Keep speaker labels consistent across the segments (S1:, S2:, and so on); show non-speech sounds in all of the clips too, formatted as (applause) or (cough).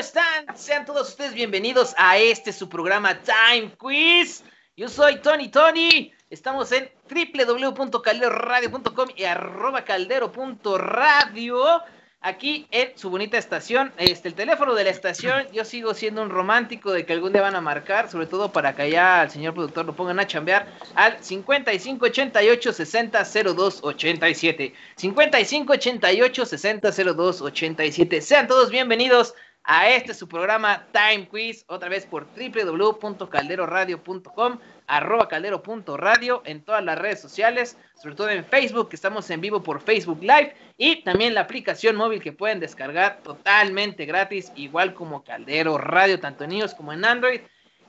S1: están? Sean todos ustedes bienvenidos a este su programa Time Quiz. Yo soy Tony Tony. Estamos en www.calderoradio.com y arroba caldero.radio aquí en su bonita estación. Este, el teléfono de la estación, yo sigo siendo un romántico de que algún día van a marcar, sobre todo para que allá al señor productor lo pongan a chambear, al 5588 60 02 87. 5588 60 02 87. Sean todos bienvenidos a este su programa Time Quiz, otra vez por www.calderoradio.com, arroba caldero.radio en todas las redes sociales, sobre todo en Facebook, que estamos en vivo por Facebook Live, y también la aplicación móvil que pueden descargar totalmente gratis, igual como Caldero Radio, tanto en iOS como en Android.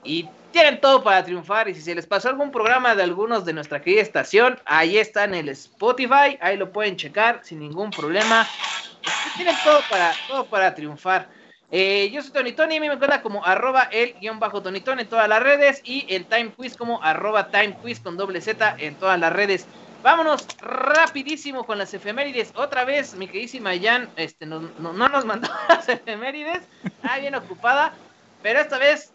S1: Y tienen todo para triunfar. Y si se les pasó algún programa de algunos de nuestra querida estación, ahí está en el Spotify. Ahí lo pueden checar sin ningún problema. Tienen todo para, todo para triunfar. Eh, yo soy Tony Tony, a mí me encuentra como arroba el guion bajo Tony Tony en todas las redes y el Time Quiz como arroba Time Quiz con doble Z en todas las redes. Vámonos rapidísimo con las efemérides. Otra vez, mi queridísima Jan, este, no, no, no nos mandó (laughs) las efemérides. Ah, bien ocupada. Pero esta vez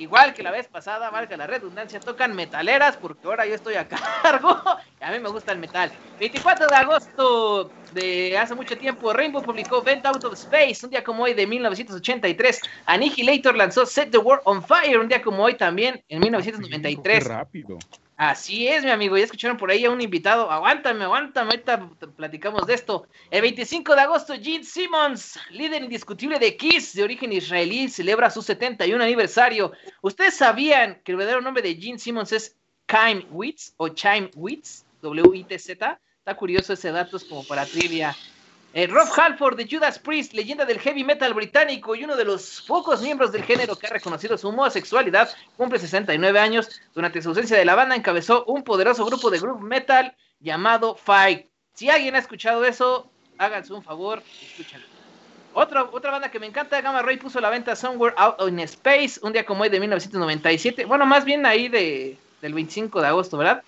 S1: igual que la vez pasada, marca la redundancia, tocan metaleras porque ahora yo estoy a (laughs) cargo. a mí me gusta el metal. 24 de agosto de hace mucho tiempo, Rainbow publicó Vent Out of Space, un día como hoy de 1983. Annihilator lanzó Set the World on Fire, un día como hoy también en 1993.
S2: rápido.
S1: Así es, mi amigo. Ya escucharon por ahí a un invitado. Aguántame, aguántame. Ahorita platicamos de esto. El 25 de agosto, Gene Simmons, líder indiscutible de Kiss, de origen israelí, celebra su 71 aniversario. ¿Ustedes sabían que el verdadero nombre de Gene Simmons es Chaim Witz o Chaim Witz? W-I-T-Z. Está curioso ese dato, es como para trivia. Eh, Rob Halford de Judas Priest, leyenda del heavy metal británico y uno de los pocos miembros del género que ha reconocido su homosexualidad, cumple 69 años. Durante su ausencia de la banda encabezó un poderoso grupo de groove metal llamado Fight. Si alguien ha escuchado eso, háganse un favor, escúchenlo. Otra, otra banda que me encanta, Gamma Ray puso a la venta Somewhere Out in Space, un día como hoy de 1997. Bueno, más bien ahí de, del 25 de agosto, ¿verdad?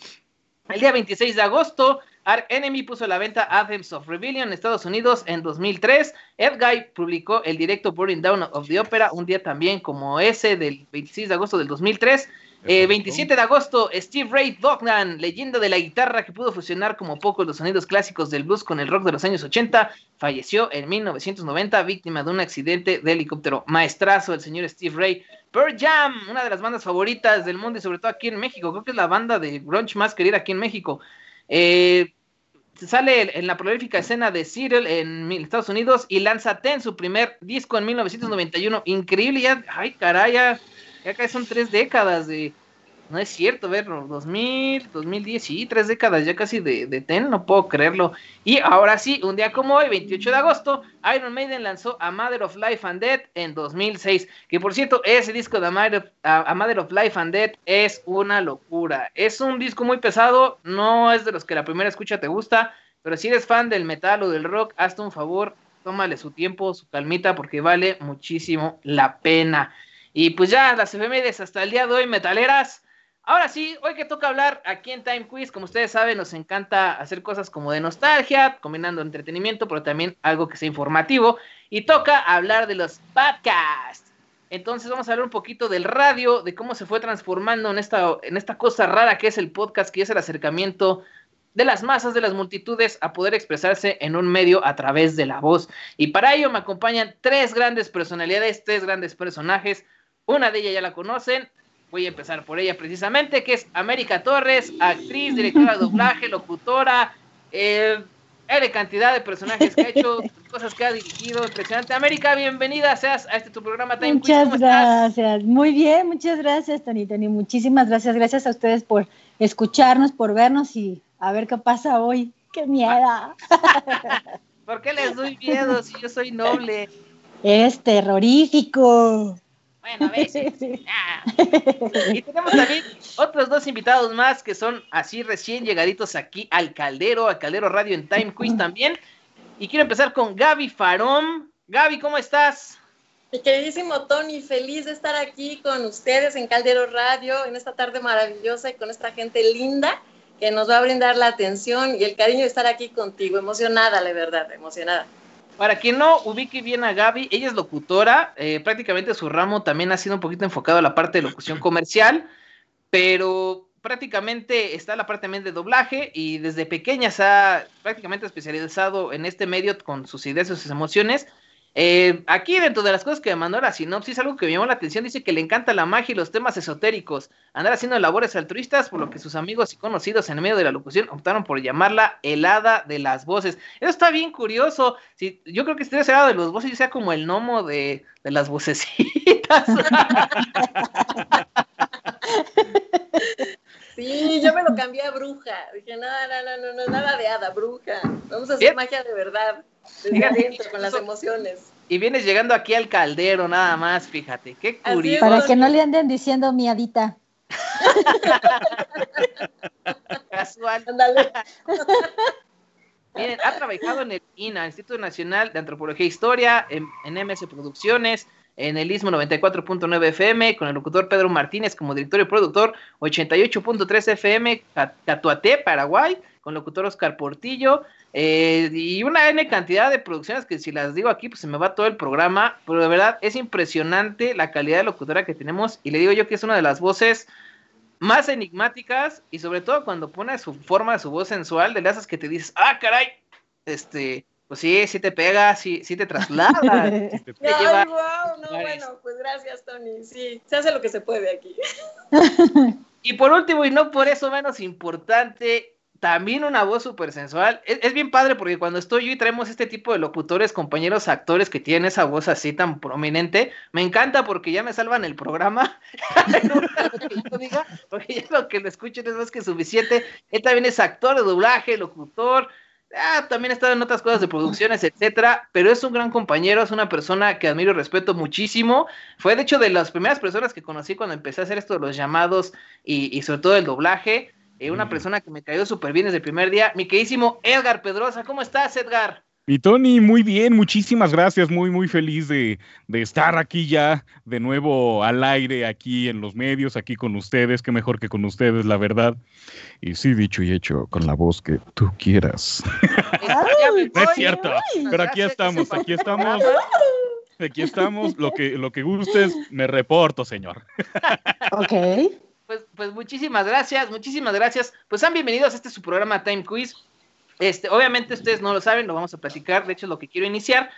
S1: El día 26 de agosto, Ark Enemy puso a la venta Anthems of Rebellion en Estados Unidos en 2003. Edguy publicó el directo Burning Down of the Opera un día también como ese del 26 de agosto del 2003. 27 eh, de agosto, Steve Ray Vaughan, leyenda de la guitarra que pudo fusionar como pocos los sonidos clásicos del blues con el rock de los años 80, falleció en 1990 víctima de un accidente de helicóptero. Maestrazo el señor Steve Ray. Pearl Jam, una de las bandas favoritas del mundo y sobre todo aquí en México, creo que es la banda de grunge más querida aquí en México. Eh, sale en la prolífica escena de Seattle en Estados Unidos y lanza Ten, su primer disco en 1991. Increíble, ya, ay caray, ya, ya son tres décadas de, no es cierto, ver, 2000, 2010, sí, tres décadas ya casi de, de, Ten, no puedo creerlo. Y ahora sí, un día como hoy, 28 de agosto, Iron Maiden lanzó A Mother of Life and Death en 2006. Que por cierto, ese disco de A Mother of, Life and Death es una locura. Es un disco muy pesado, no es de los que la primera escucha te gusta, pero si eres fan del metal o del rock, hazte un favor, tómale su tiempo, su calmita, porque vale muchísimo la pena. Y pues ya, las efemérides hasta el día de hoy, metaleras. Ahora sí, hoy que toca hablar aquí en Time Quiz, como ustedes saben, nos encanta hacer cosas como de nostalgia, combinando entretenimiento, pero también algo que sea informativo. Y toca hablar de los podcasts. Entonces vamos a hablar un poquito del radio, de cómo se fue transformando en esta, en esta cosa rara que es el podcast, que es el acercamiento de las masas, de las multitudes, a poder expresarse en un medio a través de la voz. Y para ello me acompañan tres grandes personalidades, tres grandes personajes. Una de ellas ya la conocen, voy a empezar por ella precisamente, que es América Torres, actriz, directora de doblaje, locutora, eh, de cantidad de personajes que ha hecho, (laughs) cosas que ha dirigido, impresionante. América, bienvenida seas a este tu programa
S3: Time Muchas gracias, muy bien, muchas gracias, Tony, Tony, muchísimas gracias, gracias a ustedes por escucharnos, por vernos y a ver qué pasa hoy. ¡Qué miedo! (laughs)
S1: ¿Por qué les doy miedo si yo soy noble? (laughs)
S3: Es terrorífico.
S1: Bueno, a veces. (laughs) Y tenemos también otros dos invitados más que son así recién llegaditos aquí al Caldero, al Caldero Radio en Time Quiz también. Y quiero empezar con Gaby Farón. Gaby, ¿cómo estás?
S4: Mi queridísimo Tony, feliz de estar aquí con ustedes en Caldero Radio en esta tarde maravillosa y con esta gente linda que nos va a brindar la atención y el cariño de estar aquí contigo. Emocionada, la verdad, emocionada.
S1: Para quien no ubique bien a Gaby, ella es locutora, eh, prácticamente su ramo también ha sido un poquito enfocado a la parte de locución (clears throat) comercial, pero prácticamente está la parte también de doblaje y desde pequeña se ha prácticamente especializado en este medio con sus ideas y sus emociones. Eh, aquí dentro de las cosas que me mandó la sinopsis, algo que me llamó la atención, dice que le encanta la magia y los temas esotéricos, andar haciendo labores altruistas, por lo que sus amigos y conocidos en medio de la locución optaron por llamarla el hada de las voces. Eso está bien curioso. Si, yo creo que si estuviera de los voces, sea como el gnomo de, de las vocecitas. (laughs) (laughs)
S4: Sí, yo me lo cambié a bruja. Dije, no, no, no, no, nada de hada, bruja. Vamos a hacer magia de verdad. Desde adentro, con las emociones.
S1: Y vienes llegando aquí al caldero, nada más, fíjate. Qué curioso.
S3: Para que no le anden diciendo miadita. (laughs)
S1: Casual. (laughs) Miren, ha trabajado en el INA, Instituto Nacional de Antropología e Historia, en, en MS Producciones, en el Istmo 94.9 FM, con el locutor Pedro Martínez como director y productor, 88.3 FM, Catuate, Paraguay, con locutor Oscar Portillo, eh, y una N cantidad de producciones que si las digo aquí, pues se me va todo el programa, pero de verdad es impresionante la calidad de locutora que tenemos, y le digo yo que es una de las voces más enigmáticas, y sobre todo cuando pone su forma, su voz sensual, de las que te dices, ah, caray, este, pues sí, sí te pega, sí, sí te traslada. (laughs)
S4: te Ay, wow, no, bueno, pues gracias, Tony. Sí, se hace lo que se puede aquí. (laughs)
S1: y por último, y no por eso menos importante, también una voz súper sensual. Es, bien padre porque cuando estoy yo y traemos este tipo de locutores, compañeros, actores que tienen esa voz así tan prominente, me encanta porque ya me salvan el programa. (laughs) porque ya lo que lo escuchen es más que suficiente. Él también es actor de doblaje, locutor, Ah, también ha estado en otras cosas de producciones, etcétera, pero es un gran compañero, es una persona que admiro y respeto muchísimo. Fue de hecho de las primeras personas que conocí cuando empecé a hacer esto de los llamados y, sobre todo el doblaje. Eh, una persona que me cayó súper bien desde el primer día. Mi queridísimo Edgar Pedrosa, ¿cómo estás, Edgar?
S2: Y Tony, muy bien, muchísimas gracias, muy, muy feliz de, estar aquí ya de nuevo al aire, aquí en los medios, aquí con ustedes, qué mejor que con ustedes, la verdad. Y sí, dicho y hecho, con la voz que tú quieras. (laughs) no es cierto, pero aquí estamos, aquí (laughs) estamos. Aquí estamos, lo que, lo que gustes, me reporto, señor. (laughs)
S3: Ok.
S1: Pues, pues muchísimas gracias, muchísimas gracias. Pues sean bienvenidos a este su programa Time Quiz. Este, obviamente ustedes no lo saben, lo vamos a platicar, de hecho es lo que quiero iniciar.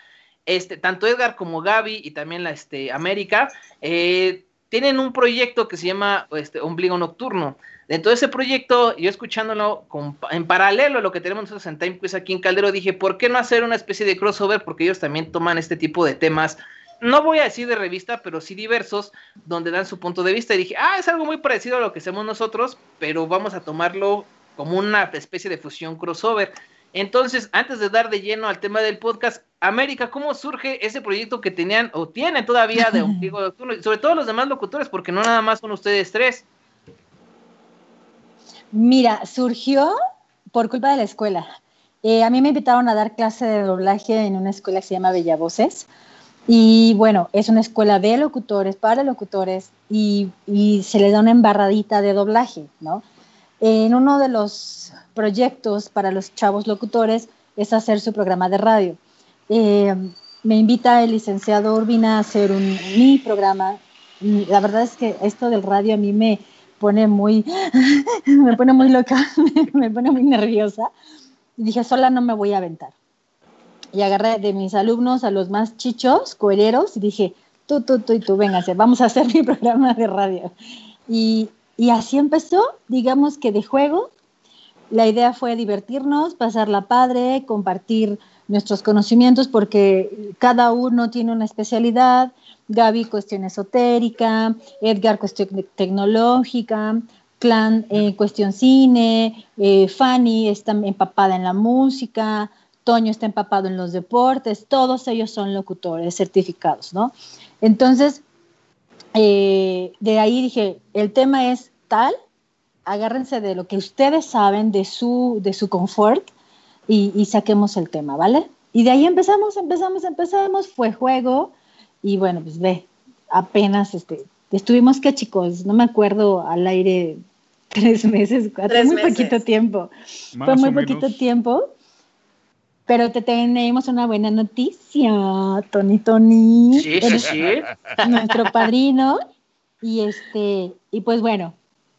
S1: Este, tanto Edgar como Gaby y también la este, América eh, tienen un proyecto que se llama este, Ombligo Nocturno. Dentro de ese proyecto, yo escuchándolo en paralelo a lo que tenemos nosotros en Time Quiz aquí en Caldero, dije, ¿por qué no hacer una especie de crossover? Porque ellos también toman este tipo de temas, no voy a decir de revista, pero sí diversos, donde dan su punto de vista. Y dije, ah, es algo muy parecido a lo que hacemos nosotros, pero vamos a tomarlo como una especie de fusión crossover. Entonces, antes de dar de lleno al tema del podcast, América, ¿cómo surge ese proyecto que tenían o tienen todavía de (laughs) Ombligo Nocturno? Sobre todo los demás locutores, porque no nada más son ustedes tres.
S3: Mira, surgió por culpa de la escuela. Eh, a mí me invitaron a dar clase de doblaje en una escuela que se llama Bella Voces. Y bueno, es una escuela de locutores, para locutores, y, y se les da una embarradita de doblaje, ¿no? En uno de los proyectos para los chavos locutores es hacer su programa de radio. Eh, me invita el licenciado Urbina a hacer un, mi programa. La verdad es que esto del radio a mí me pone muy, (laughs) me pone muy loca, (laughs) me pone muy nerviosa. Y dije, sola no me voy a aventar. Y agarré de mis alumnos a los más chichos, cohereros, y dije, tú, tú, tú y tú, véngase, vamos a hacer (laughs) mi programa de radio. Y y así empezó, digamos que de juego. La idea fue divertirnos, pasarla padre, compartir nuestros conocimientos porque cada uno tiene una especialidad. Gaby cuestión esotérica, Edgar cuestión tecnológica, Clan eh, cuestión cine, eh, Fanny está empapada en la música, Toño está empapado en los deportes, todos ellos son locutores certificados, ¿no? Entonces, eh, de ahí dije, el tema es tal, agárrense de lo que ustedes saben, de su, de su confort y, saquemos el tema, ¿vale? Y de ahí empezamos, empezamos, empezamos, fue juego y bueno, pues ve, apenas este, estuvimos que chicos, no me acuerdo al aire (laughs) tres meses, cuatro, muy poquito tiempo, fue muy poquito tiempo. Pero te tenemos una buena noticia, Tony Tony.
S1: Sí, sí, sí.
S3: Nuestro padrino. Y este, y pues bueno,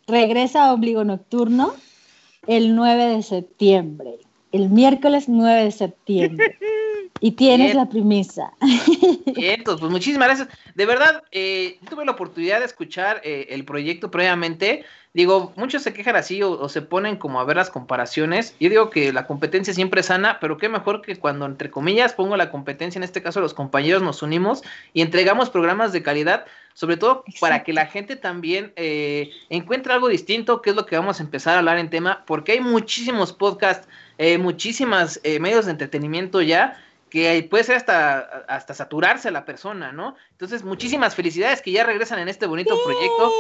S3: regresa a Obligo Nocturno el 9 de septiembre. El miércoles 9 de septiembre. (laughs) Y tienes
S1: Bien.
S3: la premisa.
S1: Bien, pues pues muchísimas gracias. De verdad, eh, tuve la oportunidad de escuchar eh, el proyecto previamente. Digo, muchos se quejan así o, o se ponen como a ver las comparaciones. Yo digo que la competencia siempre es sana, pero qué mejor que cuando, entre comillas, pongo la competencia, en este caso los compañeros nos unimos y entregamos programas de calidad, sobre todo para que la gente también eh, encuentre algo distinto, que es lo que vamos a empezar a hablar en tema, porque hay muchísimos podcasts, eh, muchísimas medios de entretenimiento ya que puede ser hasta, hasta saturarse la persona, ¿no? Entonces, muchísimas felicidades que ya regresan en este bonito proyecto.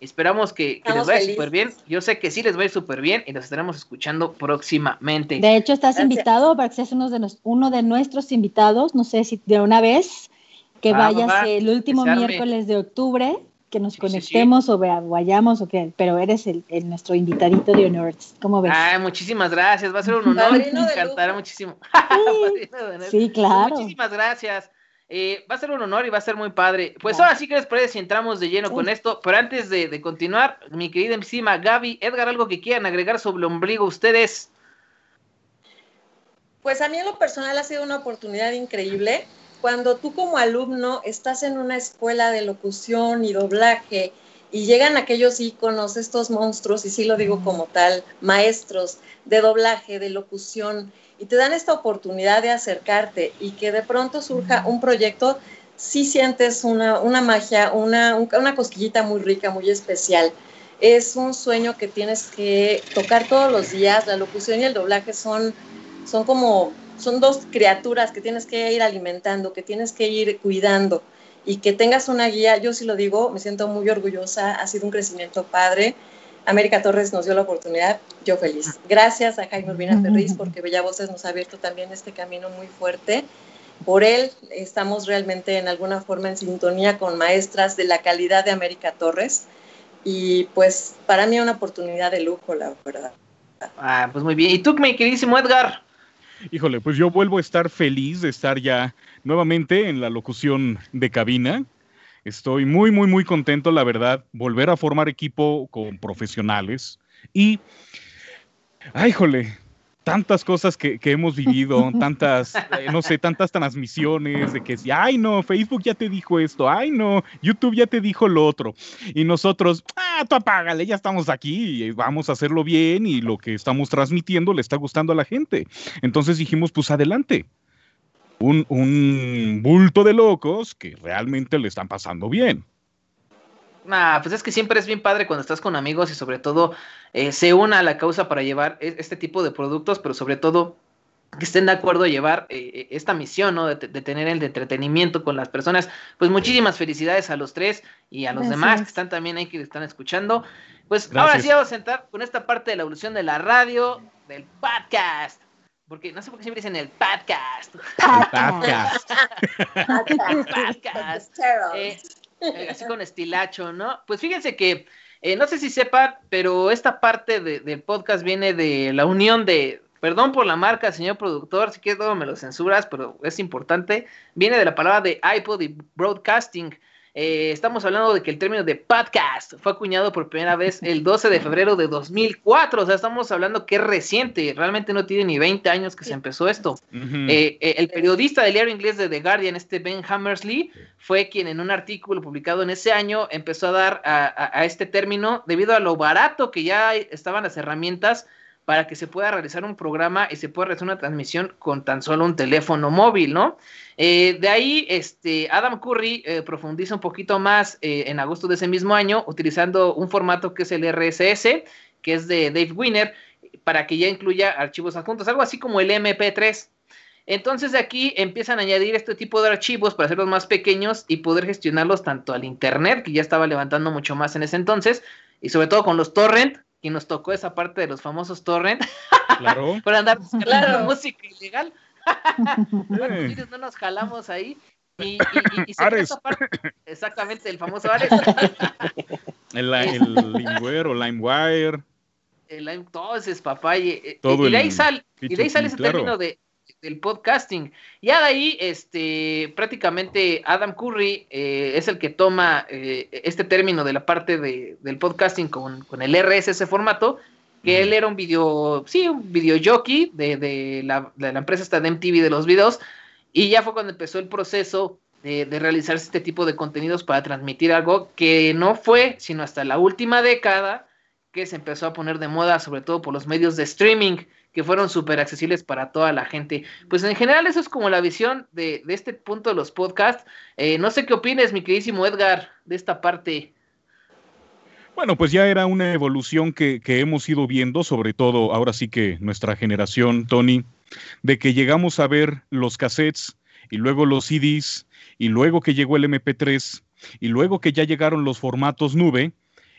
S1: Esperamos que, que les vaya súper bien. Yo sé que sí les va a ir súper bien y los estaremos escuchando próximamente.
S3: De hecho, estás
S4: Gracias.
S3: invitado para que seas uno de, nos- uno de nuestros invitados. No sé si de una vez que
S1: Va, va,
S3: vayas
S1: va,
S3: el último miércoles de octubre, que nos
S1: Sí, sí,
S3: conectemos o vea- vayamos o qué, pero eres el, el nuestro invitadito de honor. ¿Cómo ves?
S1: Ay, muchísimas gracias. Va a ser un honor. Me encantará muchísimo. (laughs)
S3: Sí,
S1: Pues
S3: claro.
S1: muchísimas gracias. Eh, va a ser un honor y va a ser muy padre. Pues
S3: Claro.
S1: ahora sí que les parece si entramos de lleno
S3: Sí.
S1: con esto. Pero antes de, de continuar, mi querida encima Gaby, Edgar, algo que quieran agregar sobre el ombligo ustedes.
S4: Pues a mí en lo personal ha sido una oportunidad increíble. Cuando tú como alumno estás en una escuela de locución y doblaje y llegan aquellos íconos, estos monstruos, y sí lo digo como tal, maestros de doblaje, de locución, y te dan esta oportunidad de acercarte y que de pronto surja un proyecto, sí sientes una, una magia, una, un- una cosquillita muy rica, muy especial. Es un sueño que tienes que tocar todos los días. La locución y el doblaje son son como, son dos criaturas que tienes que ir alimentando, que tienes que ir cuidando y que tengas una guía, yo sí lo digo, me siento muy orgullosa, ha sido un crecimiento padre. América Torres nos dio la oportunidad, yo feliz. Gracias a Jaime Urbina Ferriz porque Bella Voces nos ha abierto también este camino muy fuerte. Por él estamos realmente en alguna forma en sintonía con maestras de la calidad de América Torres y pues para mí una oportunidad de lujo, la verdad.
S1: Ah, pues muy bien. ¿Y tú, mi queridísimo Edgar?
S2: Híjole, pues yo vuelvo a estar feliz de estar ya nuevamente en la locución de cabina. Estoy muy, muy, muy contento, la verdad, volver a formar equipo con profesionales y, ay, híjole, tantas cosas que, que hemos vivido, (laughs) tantas, eh, no sé, tantas transmisiones de que, si, ay, no, Facebook ya te dijo esto, ay, no, YouTube ya te dijo lo otro. Y nosotros, ah, tú apágale, ya estamos aquí y vamos a hacerlo bien y lo que estamos transmitiendo le está gustando a la gente. Entonces dijimos, pues adelante. Un, un bulto de locos que realmente le están pasando bien.
S1: Nah, pues es que siempre es bien padre cuando estás con amigos y sobre todo eh, se una a la causa para llevar e- este tipo de productos, pero sobre todo que estén de acuerdo a llevar eh, esta misión, ¿no? De, te- de tener el de entretenimiento con las personas. Pues muchísimas felicidades a los tres y a los
S3: Gracias.
S1: demás que están también ahí, que están escuchando. Pues ahora sí vamos a sentar con esta parte de la evolución de la radio, del podcast. Porque no sé por qué siempre dicen el podcast. (laughs)
S2: Podcast.
S1: podcast. Eh, eh, así con estilacho, ¿no? Pues fíjense que, eh, no sé si sepan, pero esta parte de- del podcast viene de la unión de, perdón por la marca, señor productor, si quieres luego me lo censuras, pero es importante, viene de la palabra de iPod y broadcasting. Eh, estamos hablando de que el término de podcast fue acuñado por primera vez el 12 de febrero de 2004, o sea, estamos hablando que es reciente, realmente no tiene ni 20 años que se empezó esto. Eh, eh, el periodista del diario inglés de The Guardian, este Ben Hammersley, fue quien en un artículo publicado en ese año empezó a dar a, a- a este término debido a lo barato que ya estaban las herramientas para que se pueda realizar un programa y se pueda realizar una transmisión con tan solo un teléfono móvil, ¿no? Eh, de ahí, este, Adam Curry eh, profundiza un poquito más eh, en agosto de ese mismo año, utilizando un formato que es el RSS, que es de Dave Winner, para que ya incluya archivos adjuntos, algo así como el MP3. Entonces de aquí empiezan a añadir este tipo de archivos para hacerlos más pequeños y poder gestionarlos tanto al internet, que ya estaba levantando mucho más en ese entonces, y sobre todo con los torrent, que nos tocó esa parte de los famosos torrent,
S2: Claro. (laughs)
S1: para andar
S4: Claro.
S1: música ilegal. ¿Cuántos
S2: Eh.
S1: no nos jalamos ahí? Y, y, y-
S2: Ares.
S1: parte- (laughs) exactamente, el famoso Ares. (laughs)
S2: El, el Limeware o LimeWire.
S1: el Lime- todo ese es papá. Y, y-
S2: Todo
S1: y de ahí
S2: el
S1: sal- y de ahí sale ese
S2: P2P, claro.
S1: término de, del podcasting. Ya de ahí, este, prácticamente Adam Curry eh, es el que toma eh, este término de la parte de, del podcasting con, con, el RSS formato, que él era un video, sí, un video jockey de, de, la, de la empresa esta de MTV de los videos, y ya fue cuando empezó el proceso de, de, realizar este tipo de contenidos para transmitir algo que no fue sino hasta la última década que se empezó a poner de moda, sobre todo por los medios de streaming, que fueron súper accesibles para toda la gente. Pues en general eso es como la visión de, de este punto de los podcasts. Eh, no sé qué opines, mi queridísimo Edgar, de esta parte.
S2: Bueno, pues ya era una evolución que, hemos ido viendo, sobre todo ahora sí que nuestra generación, Tony, de que llegamos a ver los cassettes y luego los CDs y luego que llegó el MP3 y luego que ya llegaron los formatos nube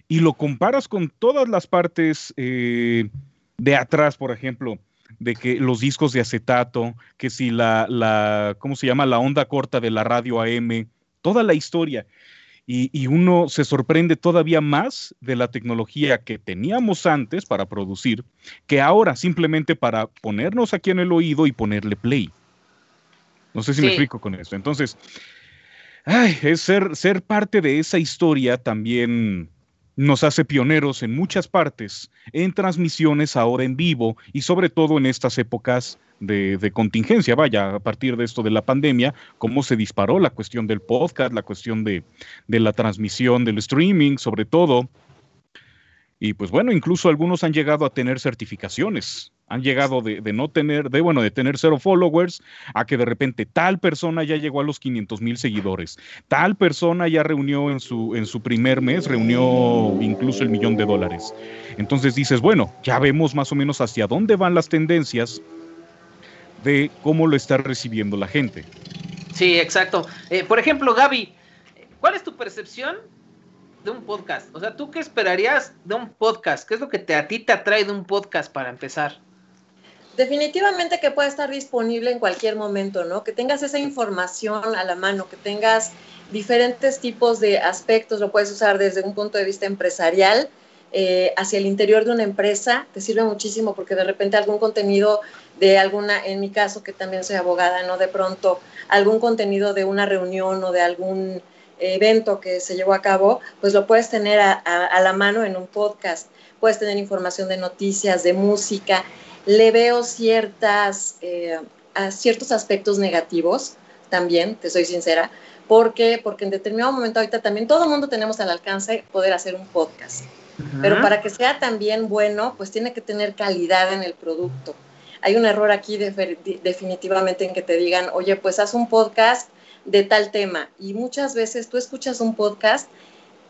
S2: y lo comparas con todas las partes eh, de atrás, por ejemplo, de que los discos de acetato, que si la, la, ¿cómo se llama? La onda corta de la radio AM, toda la historia. Y, y, uno se sorprende todavía más de la tecnología que teníamos antes para producir, que ahora simplemente para ponernos aquí en el oído y ponerle play. No sé si sí. me explico con esto. Entonces, ay, es ser, ser parte de esa historia también nos hace pioneros en muchas partes, en transmisiones ahora en vivo y sobre todo en estas épocas de, contingencia, vaya, a partir de esto de la pandemia, cómo se disparó la cuestión del podcast, la cuestión de, de la transmisión, del streaming, sobre todo. Y pues bueno, incluso algunos han llegado a tener certificaciones, han llegado de, no tener, de bueno, de tener cero followers, a que de repente tal persona ya llegó a los 500 mil seguidores, tal persona ya reunió en su, en su primer mes, reunió incluso el millón de dólares. Entonces dices, bueno, ya vemos más o menos hacia dónde van las tendencias de cómo lo está recibiendo la gente.
S1: Sí, exacto. Eh, por ejemplo, Gaby, ¿cuál es tu percepción de un podcast? O sea, ¿tú qué esperarías de un podcast? ¿Qué es lo que te, a ti te atrae de un podcast para empezar?
S4: Definitivamente que pueda estar disponible en cualquier momento, ¿no? Que tengas esa información a la mano, que tengas diferentes tipos de aspectos, lo puedes usar desde un punto de vista empresarial, eh, hacia el interior de una empresa, te sirve muchísimo porque de repente algún contenido de alguna, en mi caso que también soy abogada, ¿no? De pronto algún contenido de una reunión o de algún evento que se llevó a cabo, pues lo puedes tener a, a, a la mano en un podcast, puedes tener información de noticias, de música, le veo ciertas, eh, a ciertos aspectos negativos también, te soy sincera, porque, porque en determinado momento ahorita también todo el mundo tenemos al alcance poder hacer un podcast, pero para que sea también bueno, pues tiene que tener calidad en el producto. Hay un error aquí de, de, definitivamente en que te digan, oye, pues haz un podcast de tal tema y muchas veces tú escuchas un podcast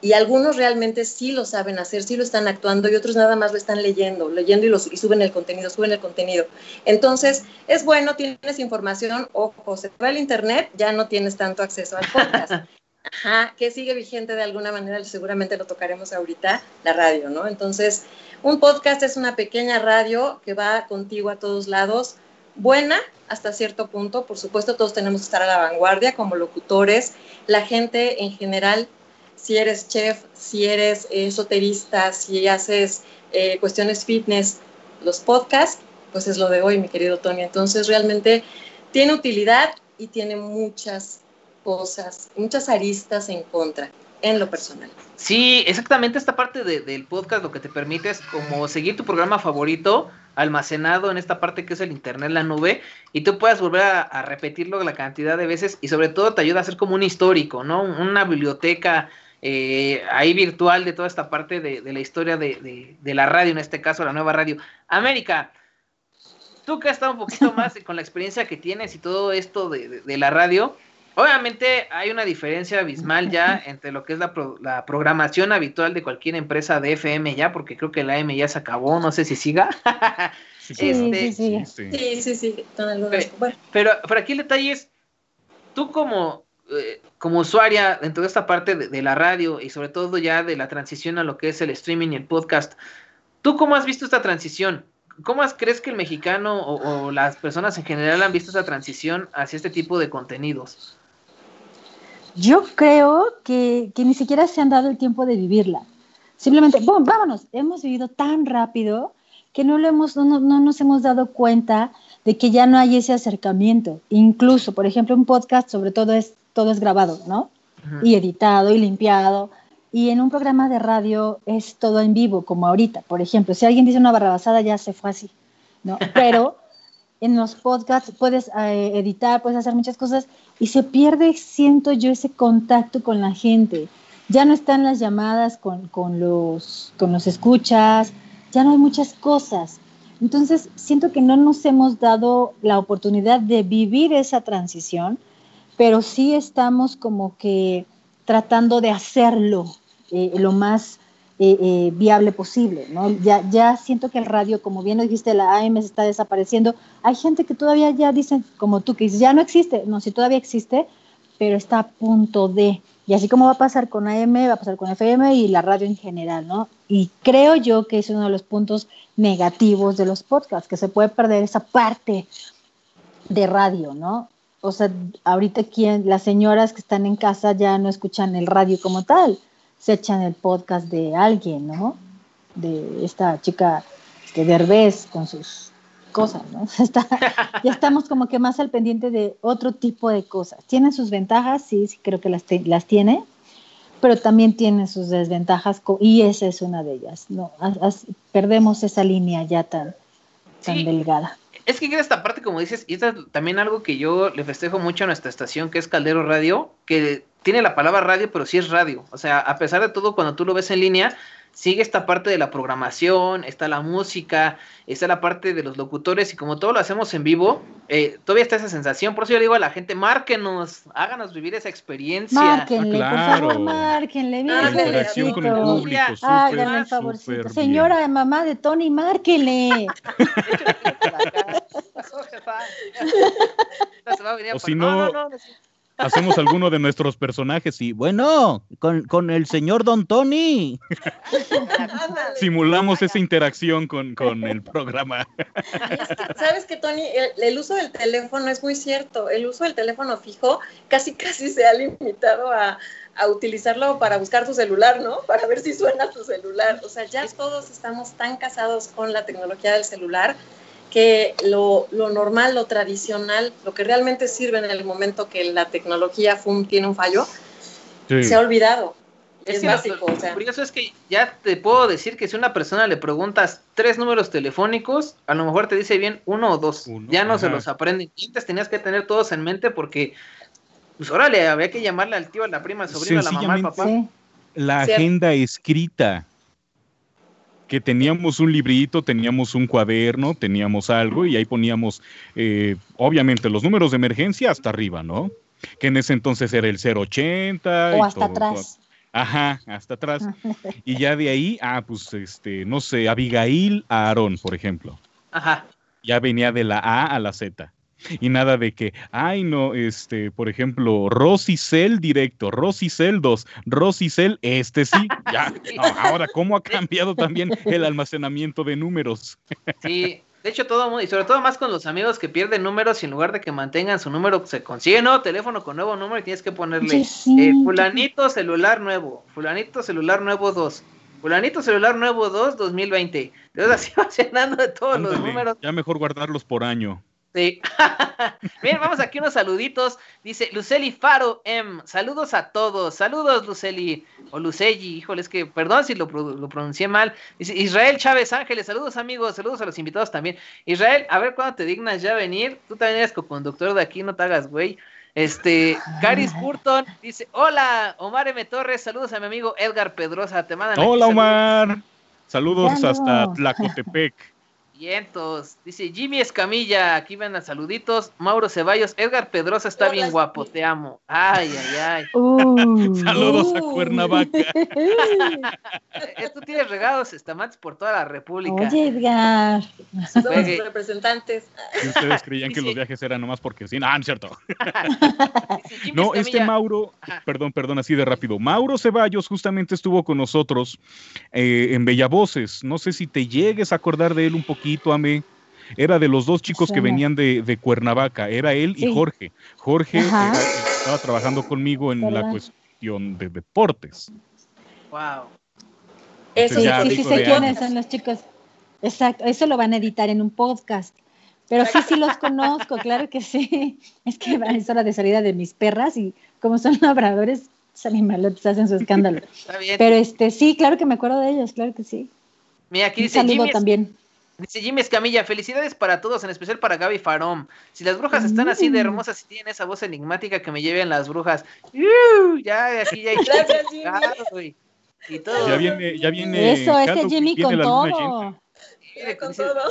S4: y algunos realmente sí lo saben hacer, sí lo están actuando y otros nada más lo están leyendo, leyendo y, los, y suben el contenido, suben el contenido. Entonces, es bueno, tienes información, ojo, se va el internet, ya no tienes tanto acceso al podcast. (laughs) Ajá, que sigue vigente de alguna manera, seguramente lo tocaremos ahorita, la radio, ¿no? Entonces, un podcast es una pequeña radio que va contigo a todos lados, buena hasta cierto punto, por supuesto todos tenemos que estar a la vanguardia como locutores, la gente en general si eres chef, si eres esoterista, si haces eh, cuestiones fitness, los podcasts, pues es lo de hoy, mi querido Tony. Entonces, realmente tiene utilidad y tiene muchas cosas, muchas aristas en contra en lo personal.
S1: Sí, exactamente esta parte de, del podcast lo que te permite es como seguir tu programa favorito almacenado en esta parte que es el internet, la nube, y tú puedas volver a, a, repetirlo la cantidad de veces y sobre todo te ayuda a ser como un histórico, ¿no? Una biblioteca eh, ahí virtual de toda esta parte de, de la historia de, de, de, la radio, en este caso la nueva radio. América, tú que has estado un poquito (laughs) más con la experiencia que tienes y todo esto de, la radio, obviamente hay una diferencia abismal ya (laughs) entre lo que es la, pro, la, programación habitual de cualquier empresa de FM ya, porque creo que la M ya se acabó, no sé si siga.
S3: Sí, este, sí, sí,
S4: sí, sí, sí, sí.
S1: Pero, pero, pero aquí el detalle es, tú como eh, como usuaria dentro de esta parte de, la radio y sobre todo ya de la transición a lo que es el streaming y el podcast, ¿tú cómo has visto esta transición? ¿Cómo crees que el mexicano o, las personas en general han visto esta transición hacia este tipo de contenidos?
S3: Yo creo que, ni siquiera se han dado el tiempo de vivirla. Simplemente, bueno, vámonos, hemos vivido tan rápido que no, lo hemos, no, no nos hemos dado cuenta de que ya no hay ese acercamiento. Incluso, por ejemplo, un podcast sobre todo es, todo es grabado, ¿no? Y editado y limpiado. Y en un programa de radio es todo en vivo, como ahorita. Por ejemplo, si alguien dice una barrabasada, ya se fue así, ¿no? (laughs) Pero en los podcasts puedes eh, editar, puedes hacer muchas cosas y se pierde, siento yo, ese contacto con la gente. Ya no están las llamadas con, con, los, con los escuchas, ya no hay muchas cosas. Entonces, siento que no nos hemos dado la oportunidad de vivir esa transición, pero sí estamos como que tratando de hacerlo eh, lo más eh, eh, viable posible. ¿no? Ya, ya siento que el radio, como bien lo dijiste, la AM se está desapareciendo. Hay gente que todavía ya dicen, como tú, que dices, ya no existe. No, sí todavía existe, pero está a punto de. Y así como va a pasar con AM, va a pasar con FM y la radio en general, ¿no? Y creo yo que es uno de los puntos negativos de los podcasts, que se puede perder esa parte de radio, ¿no? O sea, ahorita quien, las señoras que están en casa ya no escuchan el radio como tal, se echan el podcast de alguien, ¿no? De esta chica de Derbez con sus cosas, ¿no? (laughs) ya estamos como que más al pendiente de otro tipo de cosas. Tiene sus ventajas, sí, sí creo que las, las tiene, pero también tiene sus desventajas y esa es una de ellas, ¿no? perdemos esa línea ya tan, tan delgada.
S1: Es que esta parte, como dices, y es también algo que yo le festejo mucho a nuestra estación, que es Caldero Radio, que tiene la palabra radio, pero sí es radio. O sea, a pesar de todo, cuando tú lo ves en línea, sigue esta parte de la programación, está la música, está la parte de los locutores y como todo lo hacemos en vivo, eh, todavía está esa sensación. Por eso yo le digo a la gente, márquenos, háganos vivir esa experiencia.
S3: Márquenle, ah, por favor, márquenle. La interacción con el público, Háganle el favorcito. Señora mamá de Tony, márquenle. (laughs) (laughs) (laughs)
S2: o si no, no, no hacemos alguno de nuestros personajes y bueno, con, el señor Don Tony. Simulamos esa interacción con, el programa.
S4: Sabes que Tony, el, uso del teléfono es muy cierto. El uso del teléfono fijo casi casi se ha limitado a, a utilizarlo para buscar tu celular, ¿no? Para ver si suena tu celular. O sea, ya todos estamos tan casados con la tecnología del celular que lo, normal, lo tradicional, lo que realmente sirve en el momento que la tecnología tiene un fallo, se ha olvidado.
S1: Es, básico. Lo, curioso es que ya te puedo decir que si una persona le preguntas tres números telefónicos, a lo mejor te dice bien uno o dos. ya no se los aprenden. Antes tenías que tener todos en mente porque, pues órale, había que llamarle al tío, a la prima, al sobrino, a la mamá, al papá.
S2: La agenda escrita que teníamos un librito, teníamos un cuaderno, teníamos algo y ahí poníamos, eh, obviamente, los números de emergencia hasta arriba, ¿no? Que en ese entonces era el 080.
S3: O hasta atrás.
S2: Ajá, hasta atrás. (laughs) y ya de ahí, ah, pues, este, no sé, Abigail a Aarón, por ejemplo.
S1: Ajá.
S2: Ya venía de la A a la Z y nada de que, ay no, este, por ejemplo, Rosicel directo, Rosicel 2, Rosicel este sí, (laughs) ya, ahora cómo ha cambiado también el (laughs) almacenamiento de números.
S1: Sí, de hecho todo y sobre todo más con los amigos que pierden números y en lugar de que mantengan su número se consigue nuevo teléfono con nuevo número y tienes que ponerle eh, fulanito celular nuevo, fulanito celular nuevo 2. Fulanito celular nuevo 2 2020. Entonces así (laughs) va llenando de todos los números.
S2: Ya mejor guardarlos por año.
S1: Sí. (laughs) Bien, vamos aquí unos saluditos. Dice Luceli Faro M. Saludos a todos. Saludos, Luceli. O Luceli. Híjole, es que perdón si lo, lo, pronuncié mal. Dice Israel Chávez Ángeles. Saludos, amigos. Saludos a los invitados también. Israel, a ver cuándo te dignas ya venir. Tú también eres co-conductor de aquí, no te hagas, güey. Este, Caris Burton dice: Hola, Omar M. Torres. Saludos a mi amigo Edgar Pedrosa. Te mandan.
S2: Hola, Omar. Saludos hasta Tlacotepec.
S1: Vientos. Dice Jimmy Escamilla, aquí ven a saluditos. Mauro Ceballos, Edgar Pedrosa está bien guapo, te amo. Ay, ay, ay.
S2: Uh. (laughs) Saludos a Cuernavaca. (laughs)
S1: Tú tienes regados estamantes por toda la República.
S3: Oye, Edgar.
S4: Somos representantes.
S2: Y ustedes creían que los viajes eran nomás porque sí. No, no es cierto. (laughs) no, este Mauro, perdón, perdón, así de rápido. Mauro Ceballos justamente estuvo con nosotros eh, en Bella Voces. No sé si te llegues a acordar de él un poquito era de los dos chicos que venían de, Cuernavaca, era él y Jorge. Jorge estaba trabajando conmigo en la cuestión de deportes.
S1: Wow.
S3: Eso, sí, sí, sí sé quiénes son los chicos. Exacto, eso lo van a editar en un podcast. Pero sí, sí los conozco, claro que sí. Es que es hora de salida de mis perras y como son labradores, salen malotes, hacen su escándalo. Está bien. Pero este, sí, claro que me acuerdo de ellos, claro que sí.
S1: Mira, aquí dice Jimmy, también. Dice Jimmy Escamilla, felicidades para todos, en especial para Gaby Farón. Si las brujas están así de mm. hermosas y tienen esa voz enigmática que me lleven las brujas. ya, aquí ya hay Gracias, Jimmy.
S2: Y todo. Ya viene, ya viene.
S3: Eso, ese Jimmy con todo.
S1: con todo.